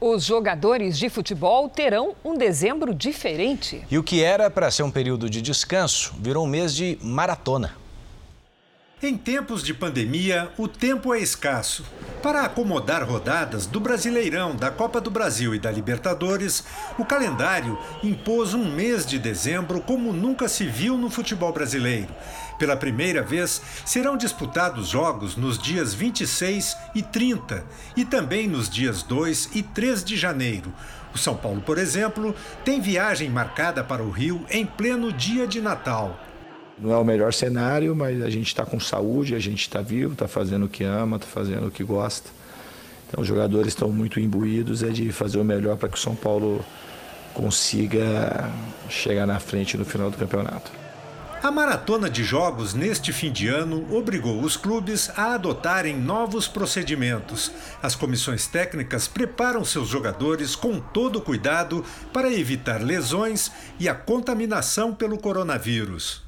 Os jogadores de futebol terão um dezembro diferente. E o que era para ser um período de descanso virou um mês de maratona. Em tempos de pandemia, o tempo é escasso. Para acomodar rodadas do Brasileirão, da Copa do Brasil e da Libertadores, o calendário impôs um mês de dezembro como nunca se viu no futebol brasileiro. Pela primeira vez, serão disputados jogos nos dias 26 e 30 e também nos dias 2 e 3 de janeiro. O São Paulo, por exemplo, tem viagem marcada para o Rio em pleno dia de Natal. Não é o melhor cenário, mas a gente está com saúde, a gente está vivo, está fazendo o que ama, está fazendo o que gosta. Então os jogadores estão muito imbuídos é de fazer o melhor para que o São Paulo consiga chegar na frente no final do campeonato. A maratona de jogos neste fim de ano obrigou os clubes a adotarem novos procedimentos. As comissões técnicas preparam seus jogadores com todo cuidado para evitar lesões e a contaminação pelo coronavírus.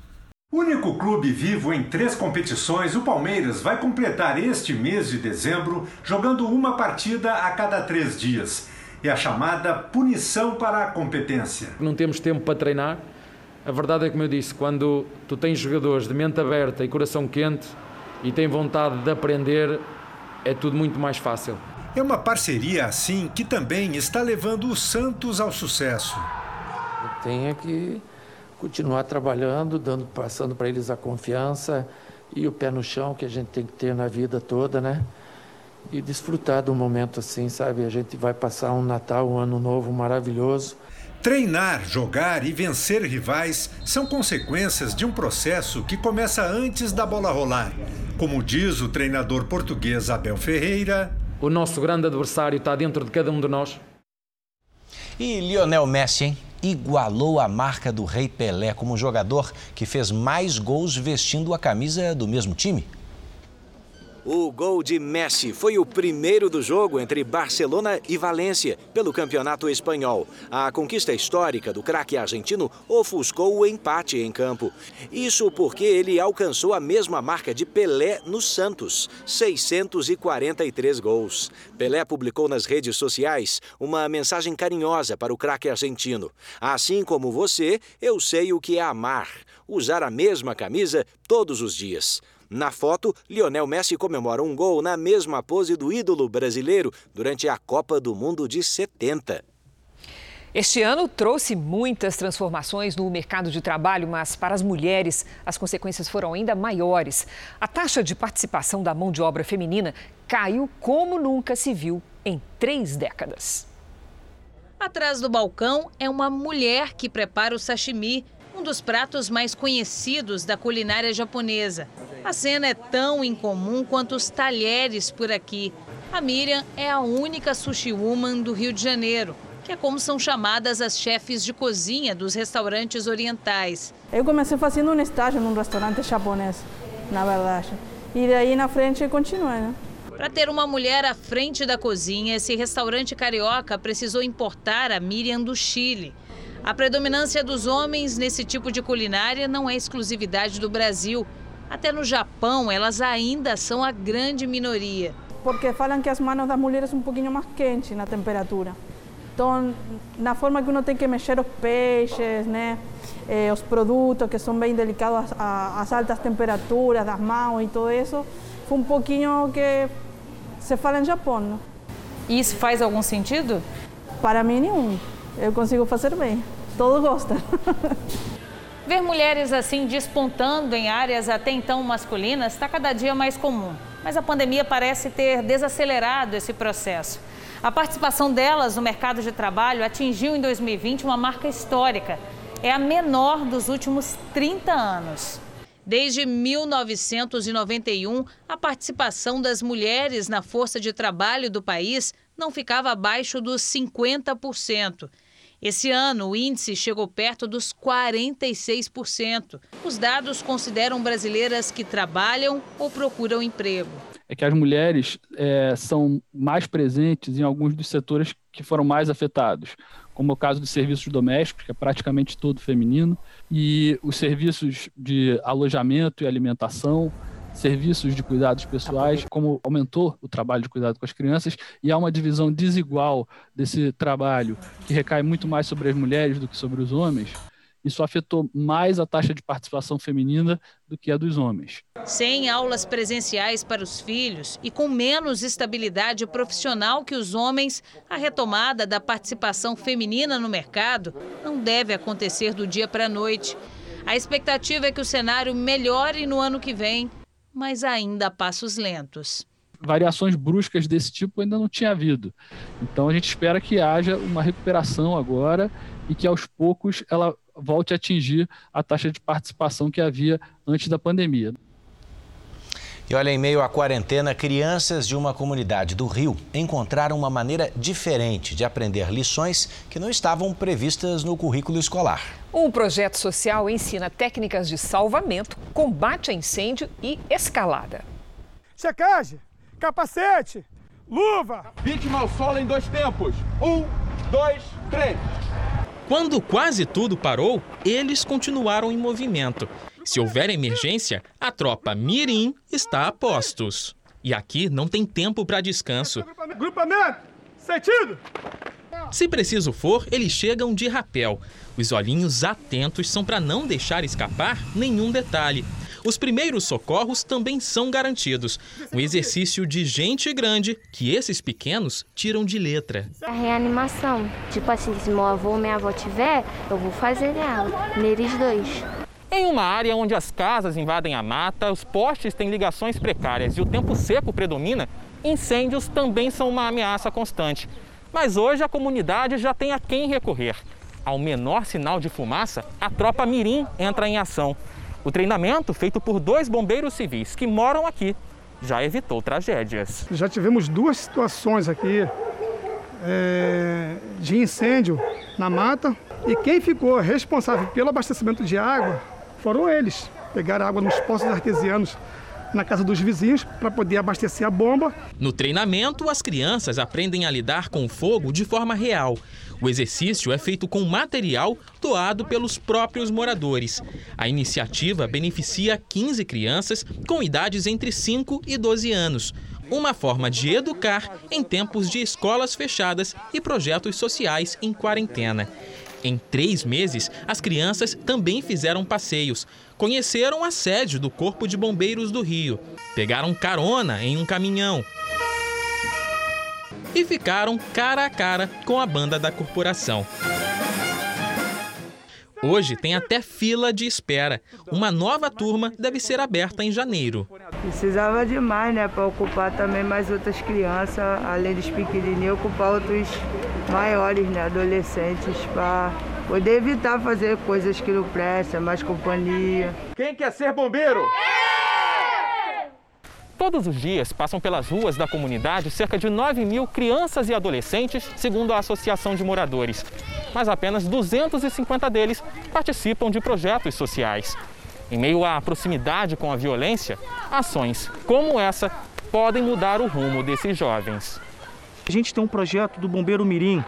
Único clube vivo em três competições, o Palmeiras vai completar este mês de dezembro jogando uma partida a cada três dias. É a chamada punição para a competência. Não temos tempo para treinar. A verdade é como eu disse, quando tu tens jogadores de mente aberta e coração quente e têm vontade de aprender, é tudo muito mais fácil. É uma parceria assim que também está levando o Santos ao sucesso. Tem que continuar trabalhando, dando, passando para eles a confiança e o pé no chão que a gente tem que ter na vida toda, né? E desfrutar de um momento assim, sabe? A gente vai passar um Natal, um Ano Novo maravilhoso. Treinar, jogar e vencer rivais são consequências de um processo que começa antes da bola rolar. Como diz o treinador português Abel Ferreira. O nosso grande adversário está dentro de cada um de nós. E Lionel Messi, hein? Igualou a marca do Rei Pelé como jogador que fez mais gols vestindo a camisa do mesmo time. O gol de Messi foi o primeiro do jogo entre Barcelona e Valência pelo Campeonato Espanhol. A conquista histórica do craque argentino ofuscou o empate em campo. Isso porque ele alcançou a mesma marca de Pelé no Santos, 643 gols. Pelé publicou nas redes sociais uma mensagem carinhosa para o craque argentino. Assim como você, eu sei o que é amar, usar a mesma camisa todos os dias. Na foto, Lionel Messi comemora um gol na mesma pose do ídolo brasileiro durante a Copa do Mundo de 70. Este ano trouxe muitas transformações no mercado de trabalho, mas para as mulheres as consequências foram ainda maiores. A taxa de participação da mão de obra feminina caiu como nunca se viu em três décadas. Atrás do balcão é uma mulher que prepara o sashimi, um dos pratos mais conhecidos da culinária japonesa. A cena é tão incomum quanto os talheres por aqui. A Miriam é a única sushi woman do Rio de Janeiro, que é como são chamadas as chefes de cozinha dos restaurantes orientais. Eu comecei fazendo um estágio num restaurante japonês, na verdade. E daí na frente continuei, né? Para ter uma mulher à frente da cozinha, esse restaurante carioca precisou importar a Miriam do Chile. A predominância dos homens nesse tipo de culinária não é exclusividade do Brasil. Até no Japão, elas ainda são a grande minoria. Porque falam que as mãos das mulheres são um pouquinho mais quentes na temperatura. Então, na forma que uno tem que mexer os peixes, né? Eh, os produtos que são bem delicados às altas temperaturas das mãos e tudo isso, foi um pouquinho que se fala em Japão. Né? E isso faz algum sentido? Para mim, nenhum. Eu consigo fazer bem. Todos gostam. Ver mulheres assim despontando em áreas até então masculinas está cada dia mais comum. Mas a pandemia parece ter desacelerado esse processo. A participação delas no mercado de trabalho atingiu em 2020 uma marca histórica. É a menor dos últimos 30 anos. Desde 1991, a participação das mulheres na força de trabalho do país não ficava abaixo dos 50%. Esse ano, o índice chegou perto dos 46%. Os dados consideram brasileiras que trabalham ou procuram emprego. É que as mulheres é, são mais presentes em alguns dos setores que foram mais afetados, como o caso dos serviços domésticos, que é praticamente todo feminino, e os serviços de alojamento e alimentação, serviços de cuidados pessoais, como aumentou o trabalho de cuidado com as crianças, e há uma divisão desigual desse trabalho, que recai muito mais sobre as mulheres do que sobre os homens, isso afetou mais a taxa de participação feminina do que a dos homens. Sem aulas presenciais para os filhos e com menos estabilidade profissional que os homens, a retomada da participação feminina no mercado não deve acontecer do dia para a noite. A expectativa é que o cenário melhore no ano que vem, mas ainda a passos lentos. Variações bruscas desse tipo ainda não tinha havido. Então a gente espera que haja uma recuperação agora e que aos poucos ela volte a atingir a taxa de participação que havia antes da pandemia. E olha, em meio à quarentena, crianças de uma comunidade do Rio encontraram uma maneira diferente de aprender lições que não estavam previstas no currículo escolar. Um projeto social ensina técnicas de salvamento, combate a incêndio e escalada. Checagem, capacete, luva. Vítima ao solo em dois tempos. Um, dois, três. Quando quase tudo parou, eles continuaram em movimento. Se houver emergência, a tropa Mirim está a postos. E aqui não tem tempo para descanso. Grupamento! Sentido! Se preciso for, eles chegam de rapel. Os olhinhos atentos são para não deixar escapar nenhum detalhe. Os primeiros socorros também são garantidos. Um exercício de gente grande que esses pequenos tiram de letra. A reanimação. Tipo assim, se meu avô ou minha avó tiver, eu vou fazer ela. Neles dois. Em uma área onde as casas invadem a mata, os postes têm ligações precárias e o tempo seco predomina, incêndios também são uma ameaça constante. Mas hoje a comunidade já tem a quem recorrer. Ao menor sinal de fumaça, a tropa Mirim entra em ação. O treinamento, feito por dois bombeiros civis que moram aqui, já evitou tragédias. Já tivemos duas situações aqui é, de incêndio na mata e quem ficou responsável pelo abastecimento de água foram eles. Pegaram água nos poços artesianos na casa dos vizinhos para poder abastecer a bomba. No treinamento, as crianças aprendem a lidar com o fogo de forma real. O exercício é feito com material doado pelos próprios moradores. A iniciativa beneficia 15 crianças com idades entre 5 e 12 anos. Uma forma de educar em tempos de escolas fechadas e projetos sociais em quarentena. Em três meses, as crianças também fizeram passeios. Conheceram a sede do Corpo de Bombeiros do Rio. Pegaram carona em um caminhão e ficaram cara a cara com a banda da corporação. Hoje tem até fila de espera. Uma nova turma deve ser aberta em janeiro. Precisava demais, né, para ocupar também mais outras crianças, além dos pequenininhos, ocupar outros maiores, né, adolescentes, para poder evitar fazer coisas que não prestam, mais companhia. Quem quer ser bombeiro? Todos os dias passam pelas ruas da comunidade cerca de 9 mil crianças e adolescentes, segundo a Associação de Moradores. Mas apenas 250 deles participam de projetos sociais. Em meio à proximidade com a violência, ações como essa podem mudar o rumo desses jovens. A gente tem um projeto do Bombeiro Mirim.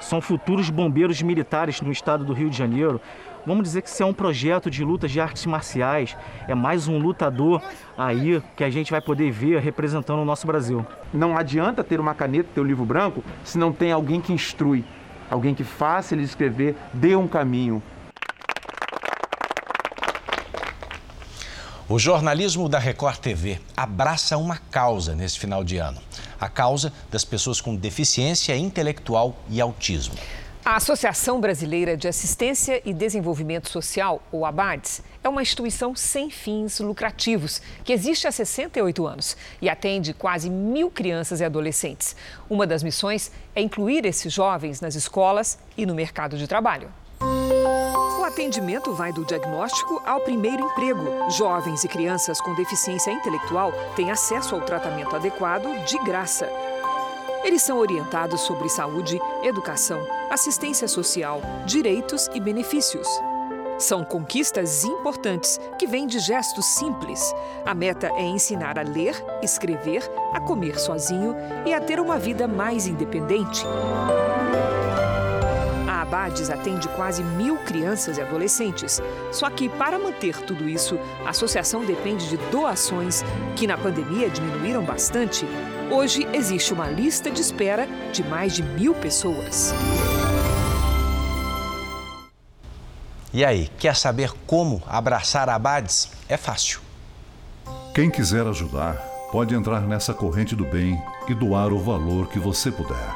São futuros bombeiros militares no estado do Rio de Janeiro. Vamos dizer que isso é um projeto de lutas de artes marciais, é mais um lutador aí que a gente vai poder ver representando o nosso Brasil. Não adianta ter uma caneta, ter um livro branco, se não tem alguém que instrui, alguém que faça ele escrever, dê um caminho. O jornalismo da Record TV abraça uma causa nesse final de ano: a causa das pessoas com deficiência intelectual e autismo. A Associação Brasileira de Assistência e Desenvolvimento Social, ou ABADES, é uma instituição sem fins lucrativos que existe há 68 anos e atende quase mil crianças e adolescentes. Uma das missões é incluir esses jovens nas escolas e no mercado de trabalho. O atendimento vai do diagnóstico ao primeiro emprego. Jovens e crianças com deficiência intelectual têm acesso ao tratamento adequado de graça. Eles são orientados sobre saúde, educação, assistência social, direitos e benefícios. São conquistas importantes que vêm de gestos simples. A meta é ensinar a ler, escrever, a comer sozinho e a ter uma vida mais independente. A Abades atende quase mil crianças e adolescentes. Só que, para manter tudo isso, a associação depende de doações que, na pandemia, diminuíram bastante. Hoje, existe uma lista de espera de mais de mil pessoas. E aí, quer saber como abraçar Abades? É fácil. Quem quiser ajudar, pode entrar nessa corrente do bem e doar o valor que você puder.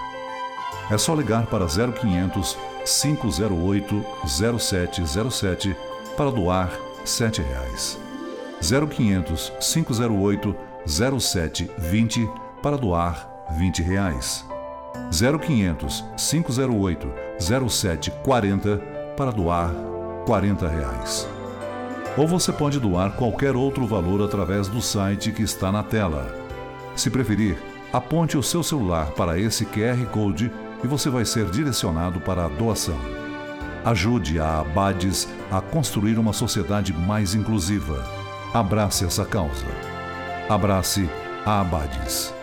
É só ligar para 0500 508 0707 para doar 7 reais. 0500 508 0720 para doar 20 reais. 0500 508 0740 para doar 40 reais. Ou você pode doar qualquer outro valor através do site que está na tela. Se preferir, aponte o seu celular para esse QR Code e você vai ser direcionado para a doação. Ajude a Abades a construir uma sociedade mais inclusiva. Abrace essa causa. Abrace a Abades.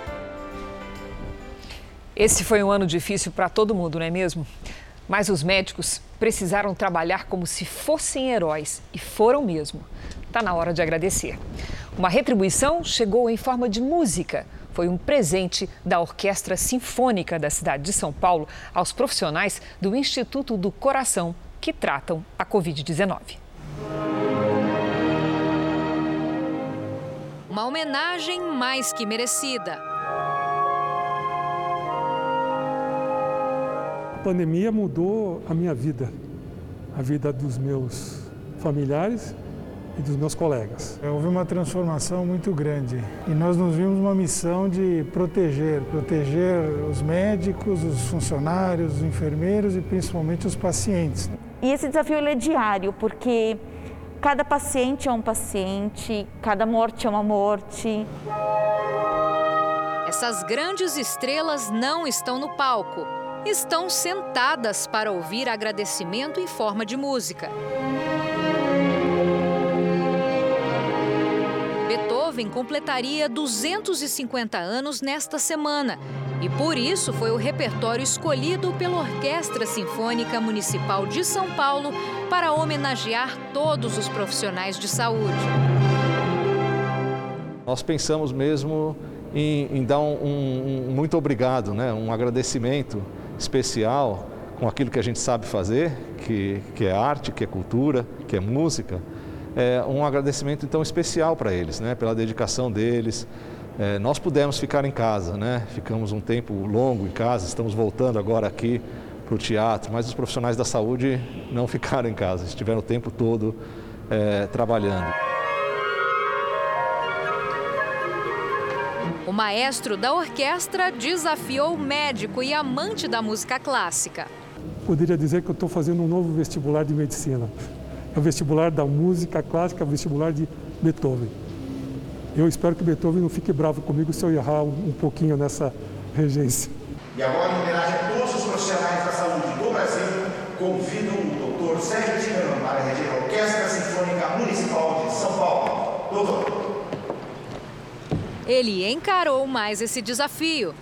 Esse foi um ano difícil para todo mundo, não é mesmo? Mas os médicos precisaram trabalhar como se fossem heróis e foram mesmo. Está na hora de agradecer. Uma retribuição chegou em forma de música. Foi um presente da Orquestra Sinfônica da cidade de São Paulo aos profissionais do Instituto do Coração que tratam a Covid-19. Uma homenagem mais que merecida. A pandemia mudou a minha vida, a vida dos meus familiares e dos meus colegas. Houve uma transformação muito grande e nós nos vimos uma missão de proteger, proteger os médicos, os funcionários, os enfermeiros e principalmente os pacientes. E esse desafio é diário, porque cada paciente é um paciente, cada morte é uma morte. Essas grandes estrelas não estão no palco, estão sentadas para ouvir agradecimento em forma de música. Jovem completaria 250 anos nesta semana. E por isso foi o repertório escolhido pela Orquestra Sinfônica Municipal de São Paulo para homenagear todos os profissionais de saúde. Nós pensamos mesmo em, em dar um, um, um, muito obrigado, né? um agradecimento especial com aquilo que a gente sabe fazer, que, que é arte, que é cultura, que é música. É um agradecimento então especial para eles, né? pela dedicação deles, é, nós pudemos ficar em casa, né? Ficamos um tempo longo em casa, estamos voltando agora aqui para o teatro, mas os profissionais da saúde não ficaram em casa, estiveram o tempo todo é, trabalhando. O maestro da orquestra desafiou o médico e amante da música clássica. Poderia dizer que eu estou fazendo um novo vestibular de medicina. É o vestibular da música clássica, vestibular de Beethoven. Eu espero que Beethoven não fique bravo comigo se eu errar um, pouquinho nessa regência. E agora, em homenagem a todos os profissionais da saúde do Brasil, convido o Dr. Sérgio Tigrão para reger a Orquestra Sinfônica Municipal de São Paulo. Doutor. Ele encarou mais esse desafio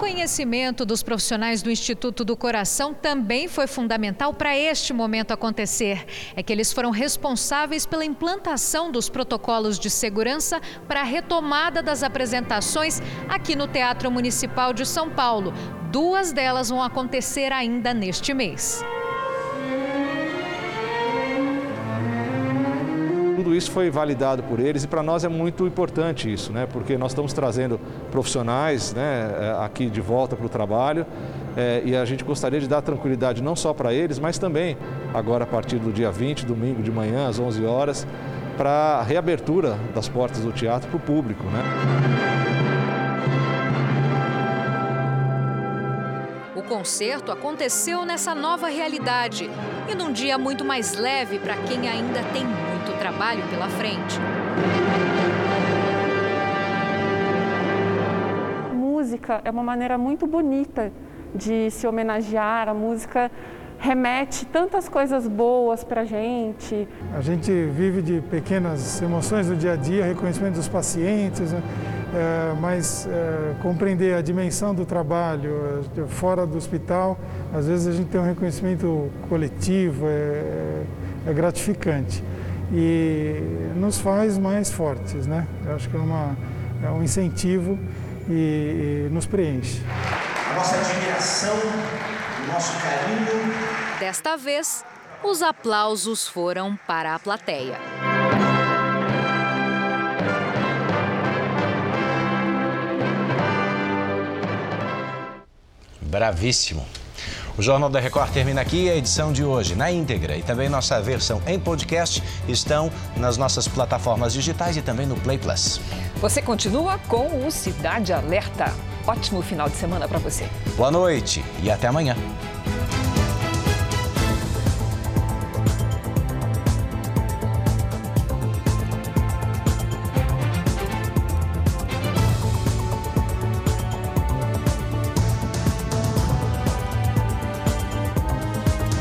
conhecimento dos profissionais do Instituto do Coração também foi fundamental para este momento acontecer. É que eles foram responsáveis pela implantação dos protocolos de segurança para a retomada das apresentações aqui no Teatro Municipal de São Paulo. Duas delas vão acontecer ainda neste mês. Tudo isso foi validado por eles e para nós é muito importante isso, né? porque nós estamos trazendo profissionais né, é, aqui de volta para o trabalho é, e a gente gostaria de dar tranquilidade não só para eles, mas também agora a partir do dia 20, domingo de manhã, às 11 horas, para a reabertura das portas do teatro para o público. Né? concerto aconteceu nessa nova realidade e num dia muito mais leve para quem ainda tem trabalho pela frente. Música é uma maneira muito bonita de se homenagear, a música remete tantas coisas boas para a gente. A gente vive de pequenas emoções no dia a dia, reconhecimento dos pacientes, né? é, mas é, compreender a dimensão do trabalho é, fora do hospital, às vezes a gente tem um reconhecimento coletivo, é, é gratificante e nos faz mais fortes, né? Eu acho que é, uma, é um incentivo e, e nos preenche. A nossa admiração, o nosso carinho. Desta vez, os aplausos foram para a plateia. Bravíssimo. O Jornal da Record termina aqui. A edição de hoje na íntegra e também nossa versão em podcast estão nas nossas plataformas digitais e também no Play Plus. Você continua com o Cidade Alerta. Ótimo final de semana para você. Boa noite e até amanhã.